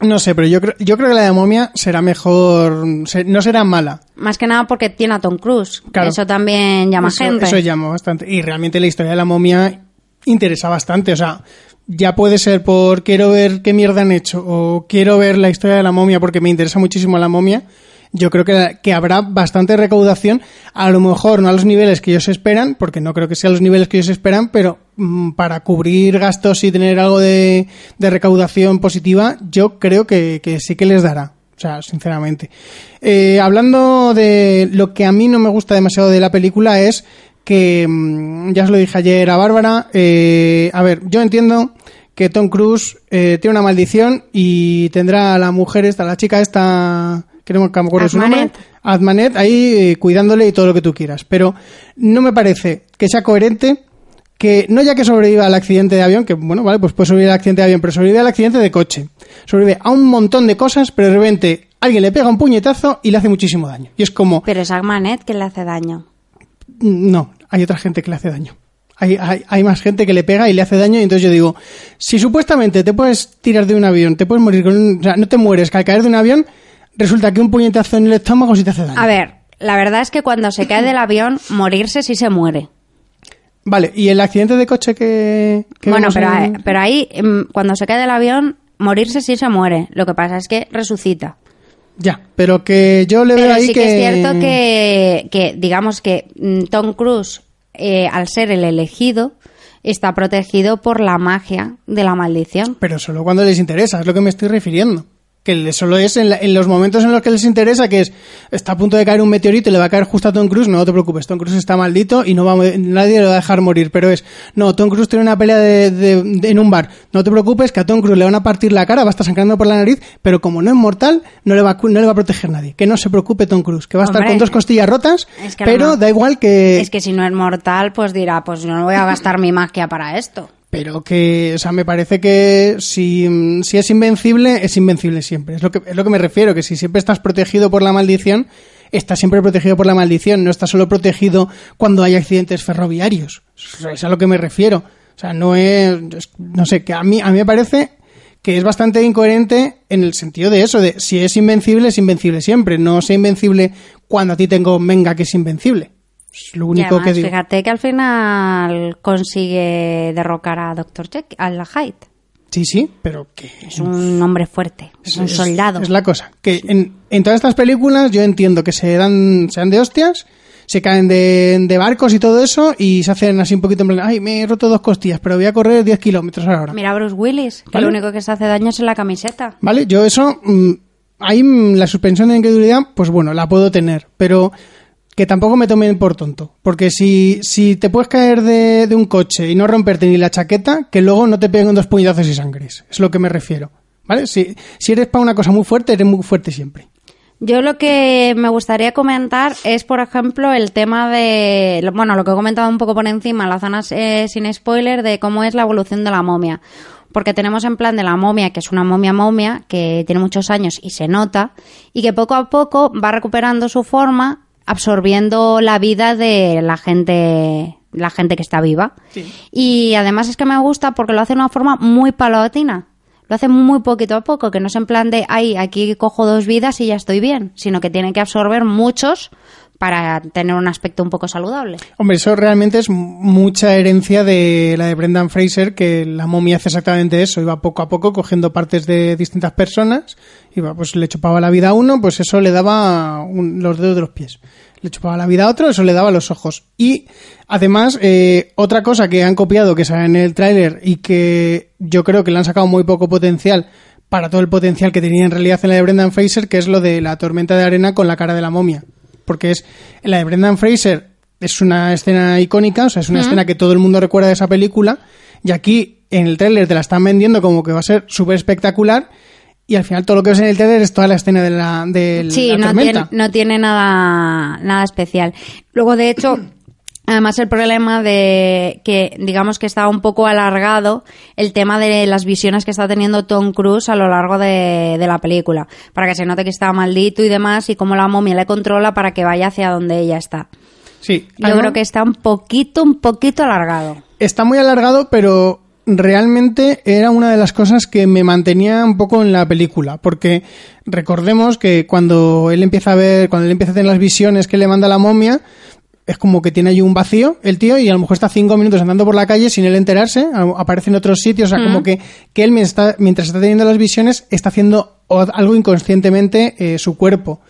No sé, pero yo creo, yo creo que la de Momia será mejor, se- no será mala. Más que nada porque tiene a Tom Cruise. Claro. Eso también llama eso, gente. Eso llama bastante. Y realmente la historia de la momia interesa bastante. O sea, ya puede ser por quiero ver qué mierda han hecho o quiero ver la historia de la momia porque me interesa muchísimo la momia. Yo creo que, habrá bastante recaudación, a lo mejor no a los niveles que ellos esperan, porque no creo que sean los niveles que ellos esperan, pero mm, para cubrir gastos y tener algo de, recaudación positiva, yo creo que, sí que les dará. O sea, sinceramente. Eh, hablando de lo que a mí no me gusta demasiado de la película es que, mm, ya os lo dije ayer a Bárbara, eh, a ver, yo entiendo que Tom Cruise eh, tiene una maldición y tendrá a la mujer esta, la chica esta, que no me acuerdo su nombre, Azmanet. Azmanet, ahí eh, cuidándole y todo lo que tú quieras. Pero no me parece que sea coherente que no ya que sobreviva al accidente de avión, que bueno, vale, pues puede sobrevivir al accidente de avión, pero sobrevive al accidente de coche. Sobrevive a un montón de cosas, pero de repente alguien le pega un puñetazo y le hace muchísimo daño. Y es como, Pero es Agmanet que le hace daño. no, hay otra gente que le hace daño. Hay, hay, hay más gente que le pega y le hace daño y entonces yo digo, si supuestamente te puedes tirar de un avión, te puedes morir con un, o sea, no te mueres que al caer de un avión, resulta que un puñetazo en el estómago sí te hace daño. A ver, la verdad es que cuando se cae del avión, morirse sí se muere. Vale, ¿y el accidente de coche que... que bueno, pero, en- pero ahí, em, cuando se cae del avión, morirse sí se muere. Lo que pasa es que resucita. Ya, pero que yo le veo Pero ahí sí que... es cierto que, que digamos que mm, Tom Cruise, eh, al ser el elegido, está protegido por la magia de la maldición. Pero solo cuando les interesa, es lo que me estoy refiriendo. Que solo es en, la- en los momentos en los que les interesa, que es, está a punto de caer un meteorito y le va a caer justo a Tom Cruise, no te preocupes, Tom Cruise está maldito y no va, nadie le va a dejar morir. Pero es, no, Tom Cruise tiene una pelea de, de- de- en un bar, no te preocupes, que a Tom Cruise le van a partir la cara, va a estar sangrando por la nariz, pero como no es mortal, no le va, no le va a proteger nadie. Que no se preocupe Tom Cruise, que va a estar Hombre, con dos costillas rotas, es que pero da igual que... Es que si no es mortal, pues dirá, pues yo no voy a gastar mi magia para esto. Pero que, o sea, me parece que si, si es invencible, es invencible siempre. Es lo, que, es lo que me refiero, que si siempre estás protegido por la maldición, estás siempre protegido por la maldición, no estás solo protegido cuando hay accidentes ferroviarios. Es a lo que me refiero. O sea, no es, no sé, que a mí, a mí me parece que es bastante incoherente en el sentido de eso, de si es invencible, es invencible siempre. No es invencible cuando a ti te convenga que es invencible. Es lo Y único además, que digo. fíjate que al final consigue derrocar a Dr. Jekyll, a la Hyde. Sí, sí, pero que Es un hombre fuerte, es un soldado. Es la cosa. Que en, en todas estas películas yo entiendo que se dan, se dan de hostias, se caen de, de barcos y todo eso, y se hacen así un poquito en plan, ay, me he roto dos costillas, pero voy a correr 10 kilómetros a la hora. Mira a Bruce Willis, que ¿Vale? lo único que se hace daño es en la camiseta. ¿Vale? Yo eso, mm, ahí mm, la suspensión de incredulidad, pues bueno, la puedo tener, pero que tampoco me tomen por tonto. Porque si, si te puedes caer de, de un coche y no romperte ni la chaqueta, que luego no te peguen dos puñetazos y sangres. Es lo que me refiero. ¿Vale? Si, si eres para una cosa muy fuerte, eres muy fuerte siempre. Yo lo que me gustaría comentar es, por ejemplo, el tema de, bueno, lo que he comentado un poco por encima, las zonas eh, sin spoiler, de cómo es la evolución de la momia. Porque tenemos en plan de la momia, que es una momia momia, que tiene muchos años y se nota, y que poco a poco va recuperando su forma, absorbiendo la vida de la gente, la gente que está viva. Y además es que me gusta porque lo hace de una forma muy paulatina. Lo hace muy poquito a poco, que no es en plan de, ay, aquí cojo dos vidas y ya estoy bien, sino que tiene que absorber muchos para tener un aspecto un poco saludable. Hombre, eso realmente es mucha herencia de la de Brendan Fraser, que la momia hace exactamente eso. Iba poco a poco cogiendo partes de distintas personas. Iba, pues le chupaba la vida a uno, pues eso le daba los dedos de los pies. Le chupaba la vida a otro, eso le daba los ojos. Y además, eh, otra cosa que han copiado, que sale en el tráiler y que yo creo que le han sacado muy poco potencial para todo el potencial que tenía en realidad en la de Brendan Fraser, que es lo de la tormenta de arena con la cara de la momia. Porque es la de Brendan Fraser es una escena icónica, o sea, es una escena que todo el mundo recuerda de esa película, y aquí en el tráiler te la están vendiendo como que va a ser súper espectacular, y al final todo lo que ves en el tráiler es toda la escena de la, de Sí, la no tormenta. tiene, no tiene nada, nada especial. Luego, de hecho, además el problema de que, digamos que está un poco alargado el tema de las visiones que está teniendo Tom Cruise a lo largo de, de la película, para que se note que está maldito y demás, y cómo la momia le controla para que vaya hacia donde ella está. Sí, Yo creo que está un poquito, un poquito alargado. está muy alargado, pero realmente era una de las cosas que me mantenía un poco en la película, porque recordemos que cuando él empieza a ver, cuando él empieza a tener las visiones que le manda la momia, es como que tiene ahí un vacío el tío y a lo mejor está cinco minutos andando por la calle sin él enterarse, aparece en otros sitios, o sea, como que, que él mientras está, mientras está teniendo las visiones está haciendo algo inconscientemente eh, su cuerpo.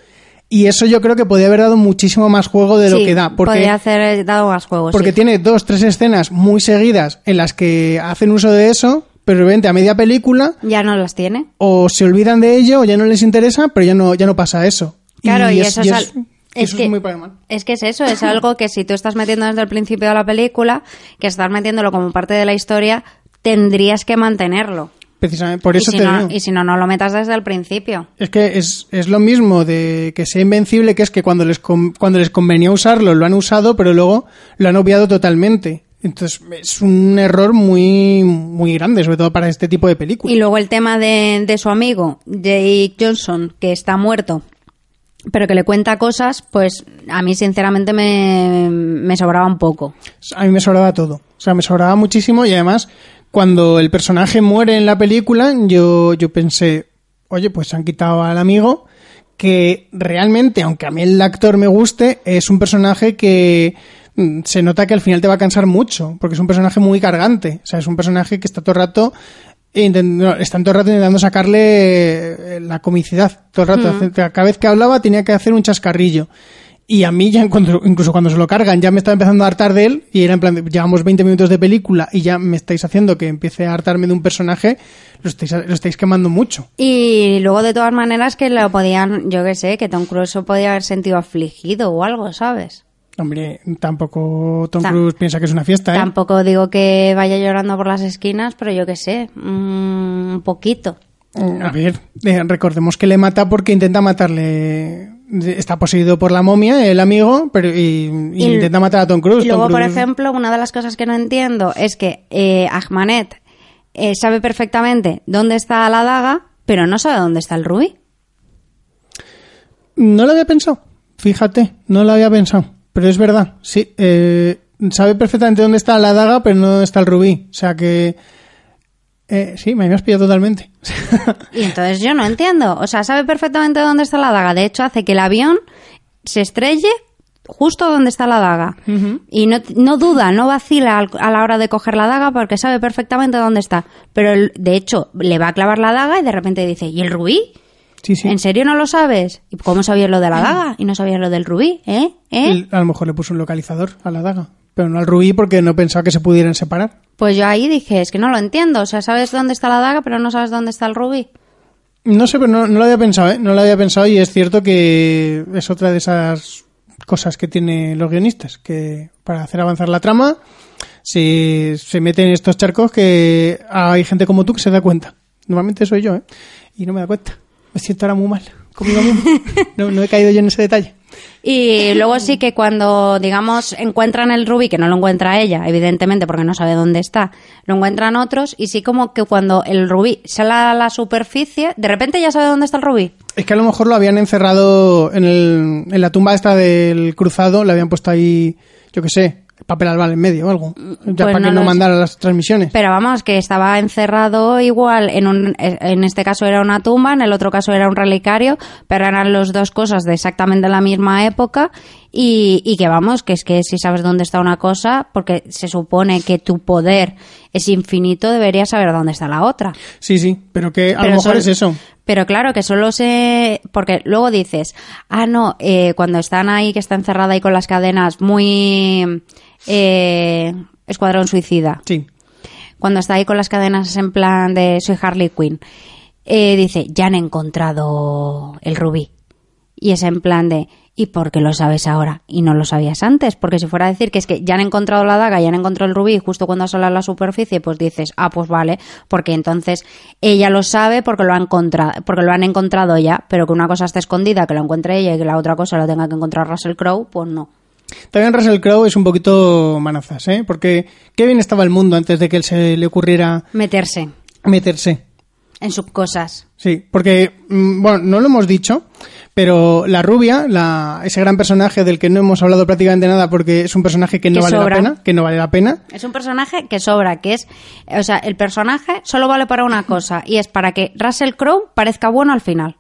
Y eso yo creo que podría haber dado muchísimo más juego de lo que da. Porque podría hacer dado más juegos. porque sí. tiene dos, tres escenas muy seguidas en las que hacen uso de eso, pero de repente a media película Ya no las tiene. o se olvidan de ello o ya no les interesa, pero ya no, ya no pasa eso. Claro, y, eso, es, al- y es eso que, es muy es que es eso, es algo que si tú estás metiendo desde el principio de la película, que estás metiéndolo como parte de la historia, tendrías que mantenerlo. Precisamente, por y, eso si te no, digo. y si no, no lo metas desde el principio. Es que es, es lo mismo de que sea invencible, que es que cuando les, con- cuando les convenía usarlo, lo han usado, pero luego lo han obviado totalmente. Entonces, es un error muy, muy grande, sobre todo para este tipo de películas. Y luego el tema de, de su amigo, Jake Johnson, que está muerto, pero que le cuenta cosas, pues a mí sinceramente me, me sobraba un poco. A mí me sobraba todo. O sea, me sobraba muchísimo y además, cuando el personaje muere en la película, yo, yo pensé, oye, pues se han quitado al amigo, que realmente, aunque a mí el actor me guste, es un personaje que mm, se nota que al final te va a cansar mucho, porque es un personaje muy cargante. O sea, es un personaje que está todo el rato están todo el rato intentando sacarle eh, la comicidad. Todo el rato. Hace- Cada vez que hablaba tenía que hacer un chascarrillo. Y a mí ya encuentro, incluso cuando se lo cargan, ya me estaba empezando a hartar de él y era en plan, llevamos 20 minutos de película y ya me estáis haciendo que empiece a hartarme de un personaje, lo estáis, lo estáis quemando mucho. Y luego, de todas maneras, que lo podían, yo qué sé, que Tom Cruise se podía haber sentido afligido o algo, ¿sabes? Hombre, tampoco Tom Cruise piensa que es una fiesta, ¿eh? Tampoco digo que vaya llorando por las esquinas, pero yo qué sé, mm, un poquito. A ver, eh, recordemos que le mata porque intenta matarle. Está poseído por la momia, el amigo, pero y, y Y- intenta matar a Tom Cruise. Y luego, por ejemplo, una de las cosas que no entiendo es que eh, Ahmanet eh, sabe perfectamente dónde está la daga, pero no sabe dónde está el rubí. No lo había pensado. Fíjate, no lo había pensado. Pero es verdad, sí. eh, sabe perfectamente dónde está la daga, pero no dónde está el rubí. O sea que. eh, sí, me habías pillado totalmente. Y entonces yo no entiendo. O sea, sabe perfectamente dónde está la daga. De hecho, hace que el avión se estrelle justo donde está la daga. Y no, no duda, no vacila al- a la hora de coger la daga porque sabe perfectamente dónde está. Pero el- de hecho, le va a clavar la daga y de repente dice, ¿y el rubí? Sí, sí. ¿En serio no lo sabes? ¿Y cómo sabías lo de la daga? Y no sabías lo del rubí, ¿eh? ¿Eh? A lo mejor le puso un localizador a la daga. Pero no al rubí porque no pensaba que se pudieran separar. Pues yo ahí dije, es que no lo entiendo. O sea, sabes dónde está la daga, pero no sabes dónde está el rubí. No sé, pero no, no lo había pensado, ¿eh? No lo había pensado y es cierto que es otra de esas cosas que tienen los guionistas, que para hacer avanzar la trama se, se meten en estos charcos que hay gente como tú que se da cuenta. Normalmente soy yo, ¿eh? Y no me da cuenta. Me siento ahora muy mal conmigo mismo. No, no he caído yo en ese detalle. Y luego sí que cuando, digamos, encuentran el rubí, que no lo encuentra ella, evidentemente, porque no sabe dónde está, lo encuentran otros, y sí como que cuando el rubí sale a la superficie, de repente ya sabe dónde está el rubí. Es que a lo mejor lo habían encerrado en, el, en la tumba esta del cruzado, le habían puesto ahí, yo qué sé, papel albal en medio o algo. Ya Pues para no que no mandara las transmisiones. Pero vamos, que estaba encerrado igual, en, un, en este caso era una tumba, en el otro caso era un relicario, pero eran las dos cosas de exactamente la misma época y, y que vamos, que es que si sabes dónde está una cosa, porque se supone que tu poder es infinito, deberías saber dónde está la otra. Sí, sí, pero que a Pero lo mejor sol- es eso. Pero claro, que solo se... Porque luego dices, ah, no, eh, cuando están ahí, que está encerrada ahí con las cadenas, muy... Eh, Escuadrón Suicida. Sí. Cuando está ahí con las cadenas en plan de soy Harley Quinn, eh, dice, ya han encontrado el rubí. Y es en plan de, ¿y por qué lo sabes ahora? Y no lo sabías antes. Porque si fuera a decir que es que ya han encontrado la daga, ya han encontrado el rubí, y justo cuando sale a la superficie, pues dices, ah, pues vale, porque entonces ella lo sabe porque lo, ha encontrado, porque lo han encontrado ya, pero que una cosa esté escondida, que lo encuentre ella y que la otra cosa lo tenga que encontrar Russell Crowe, pues no. También Russell Crowe es un poquito manazas, ¿eh? Porque qué bien estaba el mundo antes de que él se le ocurriera Meterse meterse. en sus cosas. Sí, porque, mm, bueno, no lo hemos dicho, pero la rubia, la, ese gran personaje del que no hemos hablado prácticamente nada porque es un personaje que no Que vale sobra. la pena, que no vale la pena. Es un personaje que sobra, que es, o sea, el personaje solo vale para una cosa y es para que Russell Crowe parezca bueno al final.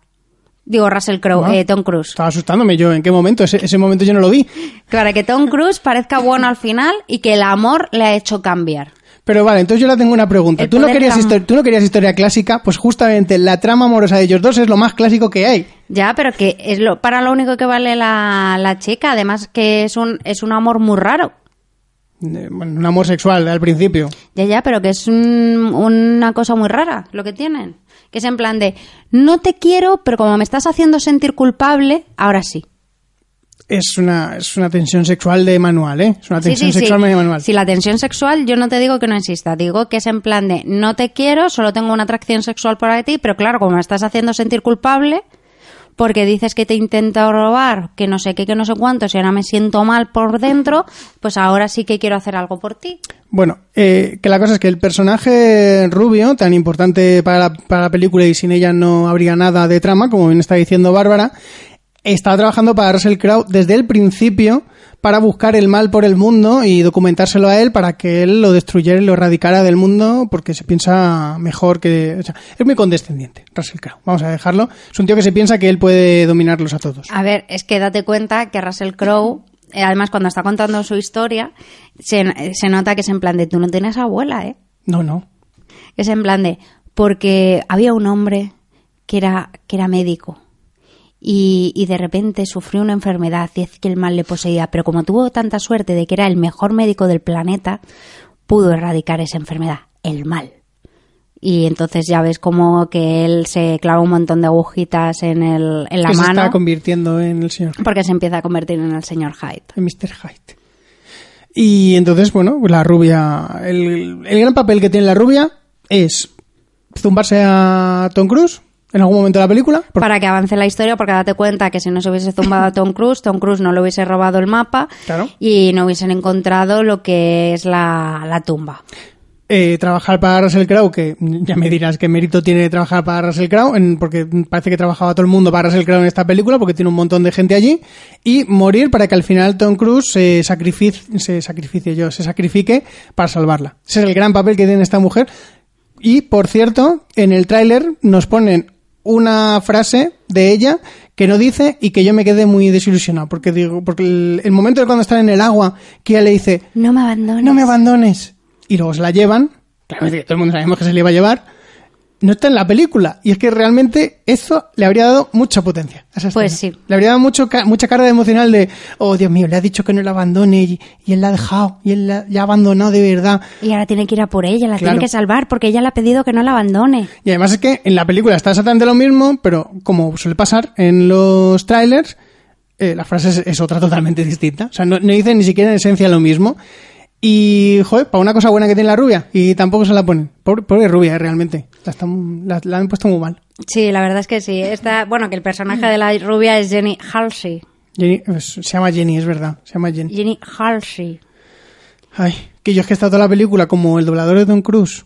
Digo Russell Crowe, Ah. eh, Tom Cruise. Estaba asustándome yo, ¿en qué momento? Ese, ese momento yo no lo vi. Para que Tom Cruise parezca bueno al final y que el amor le ha hecho cambiar. Pero vale, entonces yo le tengo una pregunta. ¿Tú no, querías tú no querías historia clásica, pues justamente la trama amorosa de ellos dos es lo más clásico que hay. Ya, pero que es lo, para lo único que vale la, la chica. Además que es un, es un amor muy raro. Bueno, un amor sexual al principio. Ya, ya, pero que es un- una cosa muy rara lo que tienen. Que es en plan de, no te quiero, pero como me estás haciendo sentir culpable, ahora sí. Es una, es una tensión sexual de manual, ¿eh? Es una tensión sí, sí. sexual de manual. Si la tensión sexual, yo no te digo que no exista. Digo que es en plan de no te quiero, solo tengo una atracción sexual por ti, pero claro, como me estás haciendo sentir culpable, porque dices que te he intentado robar, que no sé qué, que no sé cuántos, y ahora me siento mal por dentro, pues ahora sí que quiero hacer algo por ti. Bueno, eh, que la cosa es que el personaje rubio, tan importante para la, para la película y sin ella no habría nada de trama, como bien está diciendo Bárbara, estaba trabajando para Russell Crowe desde el principio para buscar el mal por el mundo y documentárselo a él para que él lo destruyera y lo erradicara del mundo porque se piensa mejor que... O sea, es muy condescendiente, Russell Crowe. Vamos a dejarlo. Es un tío que se piensa que él puede dominarlos a todos. A ver, es que date cuenta que Russell Crowe, eh, además cuando está contando su historia, se, se nota que es en plan de tú no tienes abuela, ¿eh? No, no. Es en plan de, porque había un hombre que era, que era médico y, y de repente sufrió una enfermedad y es que el mal le poseía, pero como tuvo tanta suerte de que era el mejor médico del planeta, pudo erradicar esa enfermedad, el mal. Y entonces ya ves como que él se clava un montón de agujitas en, el, en la que se mano está convirtiendo en el señor porque se empieza a convertir en el señor Hyde. en Mr. Hyde. Y entonces, bueno, la rubia. El, el gran papel que tiene la rubia es zumbarse a Tom Cruise en algún momento de la película. porque- Para que avance la historia, porque date cuenta que si no se hubiese zumbado a Tom Cruise, Tom Cruise no le hubiese robado el mapa Claro. y no hubiesen encontrado lo que es la, la tumba. eh, trabajar para Russell Crowe, que ya me dirás qué mérito tiene trabajar para Russell Crowe, en- porque parece que trabajaba todo el mundo para Russell Crowe en esta película, porque tiene un montón de gente allí, y morir para que al final Tom Cruise se sacrificie, se sacrificie yo, se sacrifique para salvarla. Ese es el gran papel que tiene esta mujer. Y, por cierto, en el tráiler nos ponen una frase de ella que no dice y que yo me quedé muy desilusionado, porque digo, porque el, el momento de cuando están en el agua, que ella le dice, No me abandones. no me abandones. Y luego se la llevan. Claramente todo el mundo sabemos que se le iba a llevar. No está en la película. Y es que realmente eso le habría dado mucha potencia. a esa Pues sí. Le habría dado mucho mucha carga emocional de, oh Dios mío, le ha dicho que no la abandone y, y él la ha dejado. Y él la, ha abandonado de verdad. Y ahora tiene que ir a por ella, la Claro. tiene que salvar porque ella le ha pedido que no la abandone. Y además es que en la película está exactamente lo mismo, pero como suele pasar en los trailers, eh, la frase es, es otra totalmente distinta. O sea, no, no dice ni siquiera en esencia lo mismo. Y, joder, para una cosa buena que tiene la rubia, y tampoco se la ponen. Pobre, pobre rubia, eh, realmente. La, están- la- la han puesto muy mal. Sí, la verdad es que sí. Está, bueno, que el personaje de la rubia es Jenny Halsey. Jenny- es- se llama Jenny, es verdad. Se llama Jenny. Jenny Halsey. Ay, que yo es que he estado toda la película como el doblador de Tom Cruise.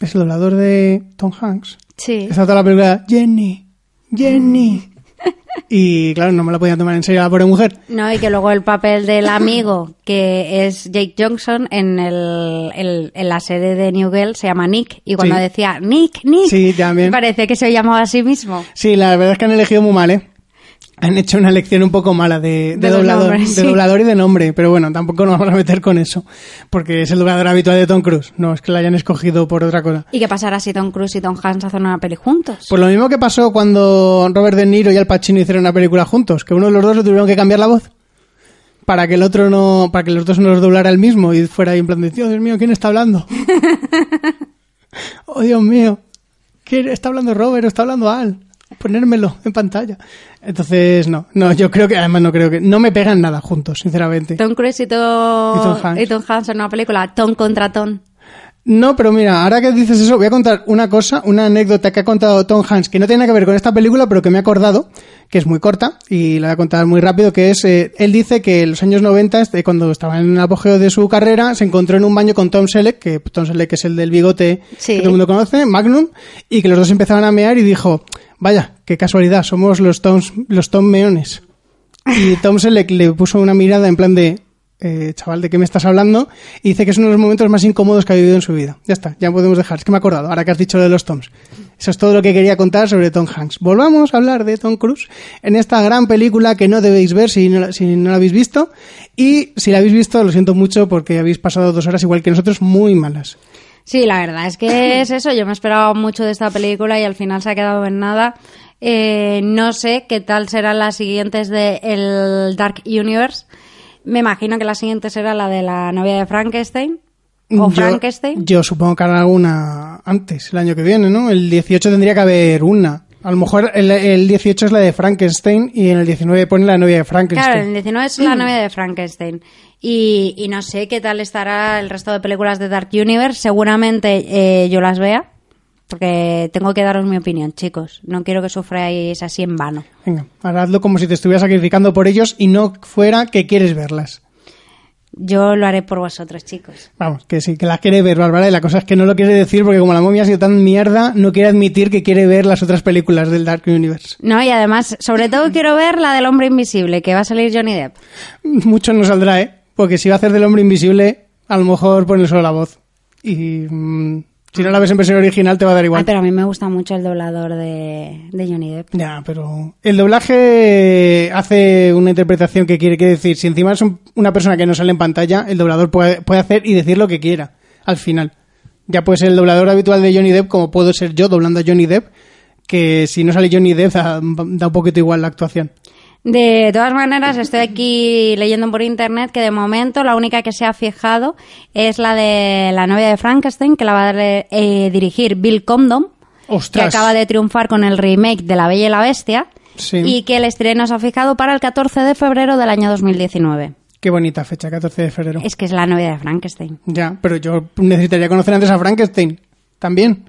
Es el doblador de Tom Hanks. Sí. He estado toda la película, Jenny, Jenny. Y claro, no me la podía tomar en serio la pobre mujer. No, y que luego el papel del amigo, que es Jake Johnson, en, el, el- en la sede de New Girl se llama Nick. Y cuando Sí. decía Nick, Nick, Sí, también. parecía que se llamaba a sí mismo. Sí, la verdad es que han elegido muy mal, ¿eh? Han hecho una elección un poco mala de, de doblador, de doblador y de nombre, pero bueno, tampoco nos vamos a meter con eso, porque es el doblador habitual de Tom Cruise, no es que lo hayan escogido por otra cosa. ¿Y qué pasará si Tom Cruise y Tom Hanks hacen una peli juntos? Pues lo mismo que pasó cuando Robert De Niro y Al Pacino hicieron una película juntos, que uno de los dos le tuvieron que cambiar la voz para que el otro no, para que los dos no los doblara el mismo y fuera ahí en plan de, "Dios Dios mío, ¿quién está hablando? oh Dios mío, ¿quién está hablando Robert o está hablando Al? Ponérmelo en pantalla. Entonces, no, no, yo creo que, además no creo que, no me pegan nada juntos, sinceramente. Tom Cruise y Tom, Y Tom Hanks. y Tom Hanks en una película, Tom contra Tom. No, pero mira, ahora que dices eso, voy a contar una cosa, una anécdota que ha contado Tom Hanks, que no tiene nada que ver con esta película, pero que me he acordado, que es muy corta, y la voy a contar muy rápido, que es, eh, él dice que en los años 90, este, cuando estaba en el apogeo de su carrera, se encontró en un baño con Tom Selleck, que Tom Selleck es el del bigote Sí. que todo el mundo conoce, Magnum, y que los dos empezaban a mear y dijo, vaya, qué casualidad, somos los Toms, los Tom Meones. Y Tom Selleck le puso una mirada en plan de, eh, chaval, ¿de qué me estás hablando? Y dice que es uno de los momentos más incómodos que ha vivido en su vida. Ya está, ya podemos dejar. Es que me he acordado, ahora que has dicho lo de los Toms. Eso es todo lo que quería contar sobre Tom Hanks. Volvamos a hablar de Tom Cruise en esta gran película que no debéis ver si no, la- si no la habéis visto. Y si la habéis visto, lo siento mucho porque habéis pasado dos horas igual que nosotros muy malas. Sí, la verdad es que es eso. Yo me esperaba mucho de esta película y al final se ha quedado en nada. Eh, no sé qué tal serán las siguientes de el Dark Universe. Me imagino que la siguiente será la de la novia de Frankenstein. O Yo- Frankenstein. Yo supongo que habrá alguna antes, el año que viene, ¿no? El 18 tendría que haber una. A lo mejor el, el 18 es la de Frankenstein y en el 19 pone la novia de Frankenstein. Claro, el 19 es la novia de Frankenstein. Y, y no sé qué tal estará el resto de películas de Dark Universe. Seguramente eh, yo las vea. Porque tengo que daros mi opinión, chicos. No quiero que sufráis así en vano. Venga, ahora hazlo como si te estuvieras sacrificando por ellos y no fuera que quieres verlas. Yo lo haré por vosotros, chicos. Vamos, que sí, que las quiere ver, Bárbara, y la cosa es que no lo quiere decir porque como la momia ha sido tan mierda, no quiere admitir que quiere ver las otras películas del Dark Universe. No, y además, sobre todo quiero ver la del hombre invisible, que va a salir Johnny Depp. Mucho no saldrá, ¿eh? Porque si va a hacer del hombre invisible, a lo mejor pone solo la voz. Y mm, si no la ves en versión original te va a dar igual. Ay, pero a mí me gusta mucho el doblador de, de Johnny Depp. Ya, pero el doblaje hace una interpretación que quiere que decir. Si encima es un- una persona que no sale en pantalla, el doblador puede, puede hacer y decir lo que quiera al final. Ya puede ser el doblador habitual de Johnny Depp, como puedo ser yo doblando a Johnny Depp, que si no sale Johnny Depp da, da un poquito igual la actuación. De todas maneras, estoy aquí leyendo por internet que de momento la única que se ha fijado es la de la novia de Frankenstein, que la va a eh, dirigir Bill Condon, que acaba de triunfar con el remake de La Bella y la Bestia, Sí. y que el estreno se ha fijado para el 14 de febrero del año 2019. Qué bonita fecha, 14 de febrero. Es que es la novia de Frankenstein. Ya, pero yo necesitaría conocer antes a Frankenstein. También.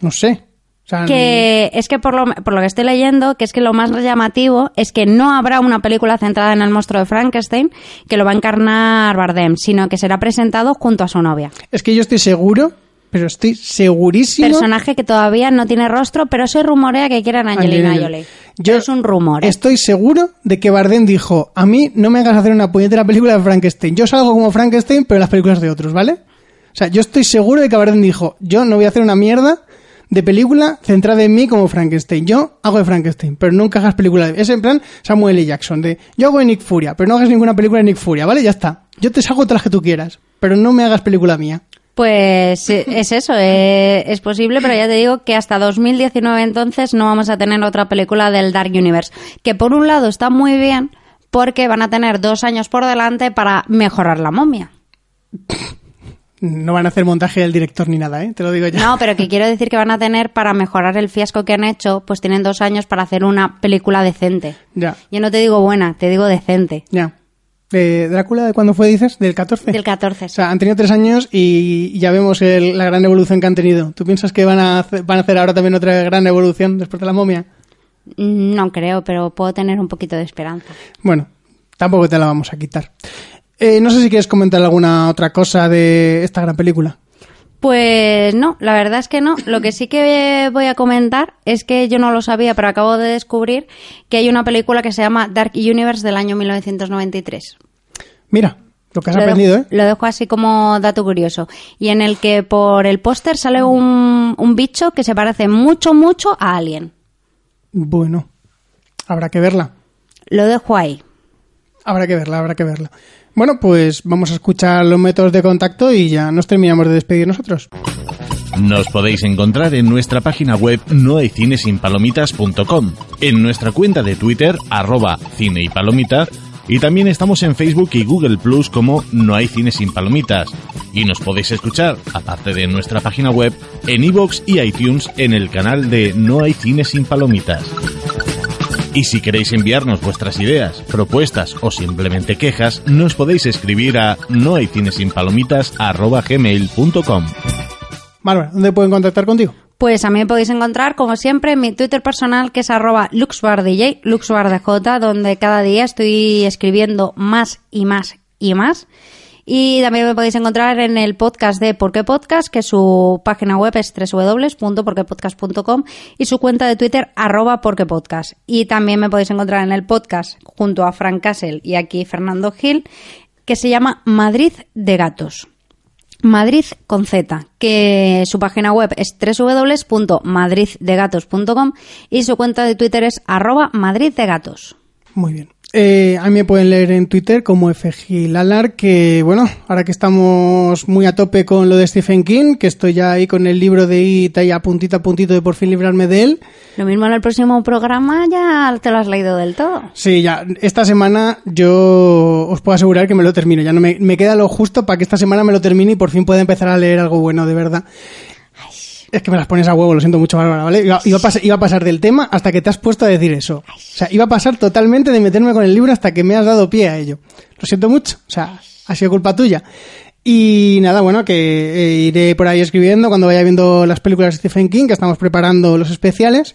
No sé. Sea, Que es que por lo, por lo que estoy leyendo, que es que lo más llamativo es que no habrá una película centrada en el monstruo de Frankenstein que lo va a encarnar Bardem, sino que será presentado junto a su novia. es que yo estoy seguro, pero estoy segurísimo. Personaje que todavía no tiene rostro, pero se rumorea que quieren Angelina Jolie. Yo es un rumor. ¿eh? Estoy seguro de que Bardem dijo, a mí no me hagas hacer una puñetera película de Frankenstein. Yo salgo como Frankenstein, pero en las películas de otros, ¿vale? O sea, yo estoy seguro de que Bardem dijo, yo no voy a hacer una mierda de película centrada en mí como Frankenstein. Yo hago de Frankenstein, pero nunca hagas película de... Es en plan Samuel L. Jackson, de yo hago de Nick Furia, pero no hagas ninguna película de Nick Furia, ¿vale? Ya está. Yo te salgo todas las que tú quieras, pero no me hagas película mía. Pues eh, es eso, eh, es posible, pero ya te digo que hasta 2019 entonces no vamos a tener otra película del Dark Universe. Que por un lado está muy bien porque van a tener dos años por delante para mejorar la momia. No van a hacer montaje del director ni nada, ¿eh? Te lo digo ya. No, pero que quiero decir que van a tener para mejorar el fiasco que han hecho, pues tienen dos años para hacer una película decente. Ya, Yo no te digo buena, te digo decente. ya. ¿De Drácula de cuándo fue, dices? ¿Del 14? Del 14. O sea, han tenido tres años y ya vemos el- la gran evolución que han tenido. ¿Tú piensas que van a, hacer, van a hacer ahora también otra gran evolución después de la momia? Mm, No creo, pero puedo tener un poquito de esperanza. Bueno, tampoco te la vamos a quitar. Eh, no sé si quieres comentar alguna otra cosa de esta gran película. Pues no, la verdad es que no. Lo que sí que voy a comentar es que yo no lo sabía, pero acabo de descubrir que hay una película que se llama Dark Universe del año 1993. Mira, lo que has Lo aprendido, dejo, ¿eh? lo dejo así como dato curioso. Y en el que por el póster sale un, un bicho que se parece mucho, mucho a Alien. Bueno, habrá que verla. Lo dejo ahí. Habrá que verla, habrá que verla. Bueno, pues vamos a escuchar los métodos de contacto y ya nos terminamos de despedir nosotros. Nos podéis encontrar en nuestra página web nohaycinesinpalomitas.com, en nuestra cuenta de Twitter, arroba cine y y también estamos en Facebook y Google Plus como No hay cine sin palomitas. Y nos podéis escuchar, aparte de nuestra página web, en iVoox y iTunes en el canal de No hay cine sin palomitas. Y si queréis enviarnos vuestras ideas, propuestas o simplemente quejas, nos podéis escribir a nohaycinesinpalomitas.gmail.com Bárbara, ¿dónde pueden contactar contigo? Pues a mí me podéis encontrar, como siempre, en mi Twitter personal, que es arroba luxbardj, luxbardj, donde cada día estoy escribiendo más y más y más. Y también me podéis encontrar en el podcast de Por qué Podcast, que su página web es www.porquepodcast.com y su cuenta de Twitter arroba porquepodcast. Y también me podéis encontrar en el podcast junto a Frank Castle y aquí Fernando Gil, que se llama Madrid de Gatos. Madrid con Z, que su página web es www.madriddegatos.com y su cuenta de Twitter es arroba madriddegatos. Muy bien. Eh, a mí me pueden leer en Twitter como FGilalar, que bueno, ahora que estamos muy a tope con lo de Stephen King, que estoy ya ahí con el libro de It ahí a puntito a puntito de por fin librarme de él. Lo mismo en el próximo programa ya te lo has leído del todo. Sí, ya, esta semana yo os puedo asegurar que me lo termino. Ya no me, me queda lo justo para que esta semana me lo termine y por fin pueda empezar a leer algo bueno, de verdad. Es que me las pones a huevo, lo siento mucho, Bárbara, ¿vale? Iba, iba a pasar, iba a pasar del tema hasta que te has puesto a decir eso. O sea, iba a pasar totalmente de meterme con el libro hasta que me has dado pie a ello. Lo siento mucho. O sea, ha sido culpa tuya. Y nada, bueno, que eh, iré por ahí escribiendo cuando vaya viendo las películas de Stephen King, que estamos preparando los especiales.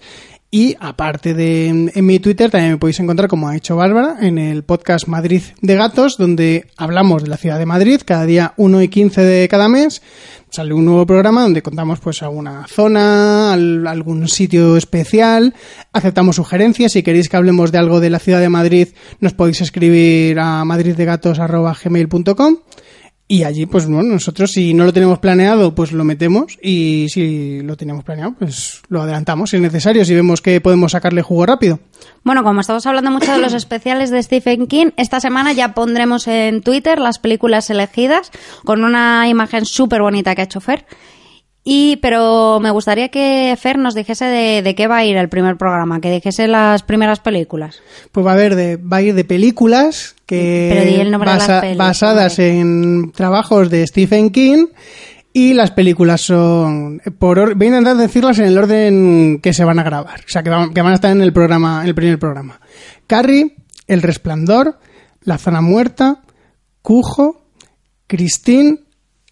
Y aparte de en, mi Twitter, también me podéis encontrar, como ha hecho Bárbara, en el podcast Madrid de Gatos, donde hablamos de la ciudad de Madrid cada día 1 y 15 de cada mes. Sale un nuevo programa donde contamos pues alguna zona, al- algún sitio especial, aceptamos sugerencias. Si queréis que hablemos de algo de la ciudad de Madrid, nos podéis escribir a madriddegatos.gmail.com y allí, pues bueno, nosotros si no lo tenemos planeado, pues lo metemos y si lo tenemos planeado, pues lo adelantamos si es necesario, si vemos que podemos sacarle jugo rápido. Bueno, como estamos hablando mucho de los especiales de Stephen King, esta semana ya pondremos en Twitter las películas elegidas con una imagen súper bonita que ha hecho Fer. Y, pero me gustaría que Fer nos dijese de, de qué va a ir el primer programa, que dijese las primeras películas. Pues va a haber de, va a ir de películas que de pelis, basadas en trabajos de Stephen King y las películas son por or- voy a intentar decirlas en el orden que se van a grabar, o sea que van, que van a estar en el programa, en el primer programa. Carrie, El Resplandor, La Zona Muerta, Cujo, Christine,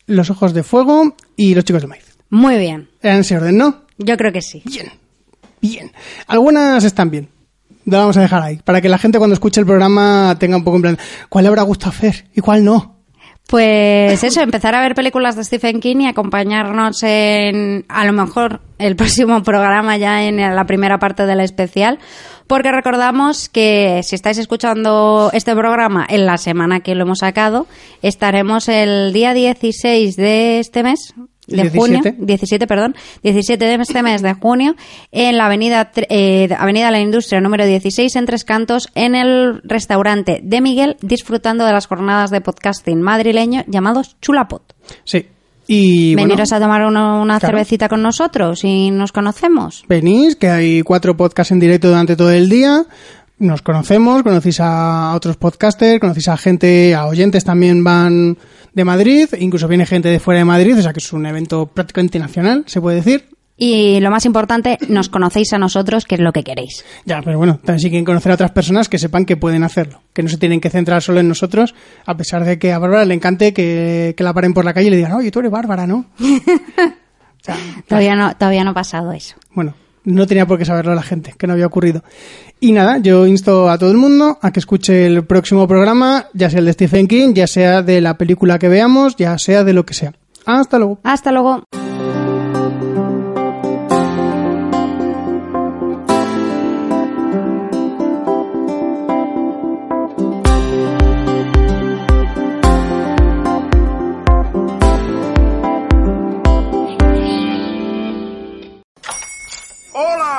Los Ojos de Fuego y Los Chicos de Maíz. Muy bien, en ese orden, ¿no? yo creo que sí. Bien, bien. Algunas están bien. Lo vamos a dejar ahí. Para que la gente cuando escuche el programa tenga un poco en plan, ¿cuál le habrá gustado hacer y cuál no? Pues eso, empezar a ver películas de Stephen King y acompañarnos en, a lo mejor, el próximo programa ya en la primera parte del especial. Porque recordamos que si estáis escuchando este programa en la semana que lo hemos sacado, estaremos el día 16 de este mes, de 17. junio, 17, perdón, 17 de este mes de junio, en la avenida, eh, avenida de la Industria número 16 en Tres Cantos, en el restaurante de Miguel, disfrutando de las jornadas de podcasting madrileño llamados Chulapot. Sí. Y bueno, Veniros a tomar uno- una claro. cervecita con nosotros y nos conocemos. venís, que hay cuatro podcasts en directo durante todo el día. Nos conocemos, conocéis a otros podcasters, conocéis a gente, a oyentes también van de Madrid, incluso viene gente de fuera de Madrid, o sea que es un evento prácticamente nacional, se puede decir. Y lo más importante, nos conocéis a nosotros, que es lo que queréis. Ya, pero bueno, también si quieren conocer a otras personas que sepan que pueden hacerlo, que no se tienen que centrar solo en nosotros, a pesar de que a Bárbara le encante que, que la paren por la calle y le digan, oye, tú eres Bárbara, ¿no? O sea, Todavía no, todavía no ha pasado eso. bueno, no tenía por qué saberlo la gente, que no había ocurrido. Y nada, yo insto a todo el mundo a que escuche el próximo programa, ya sea el de Stephen King, ya sea de la película que veamos, ya sea de lo que sea. Hasta luego. Hasta luego.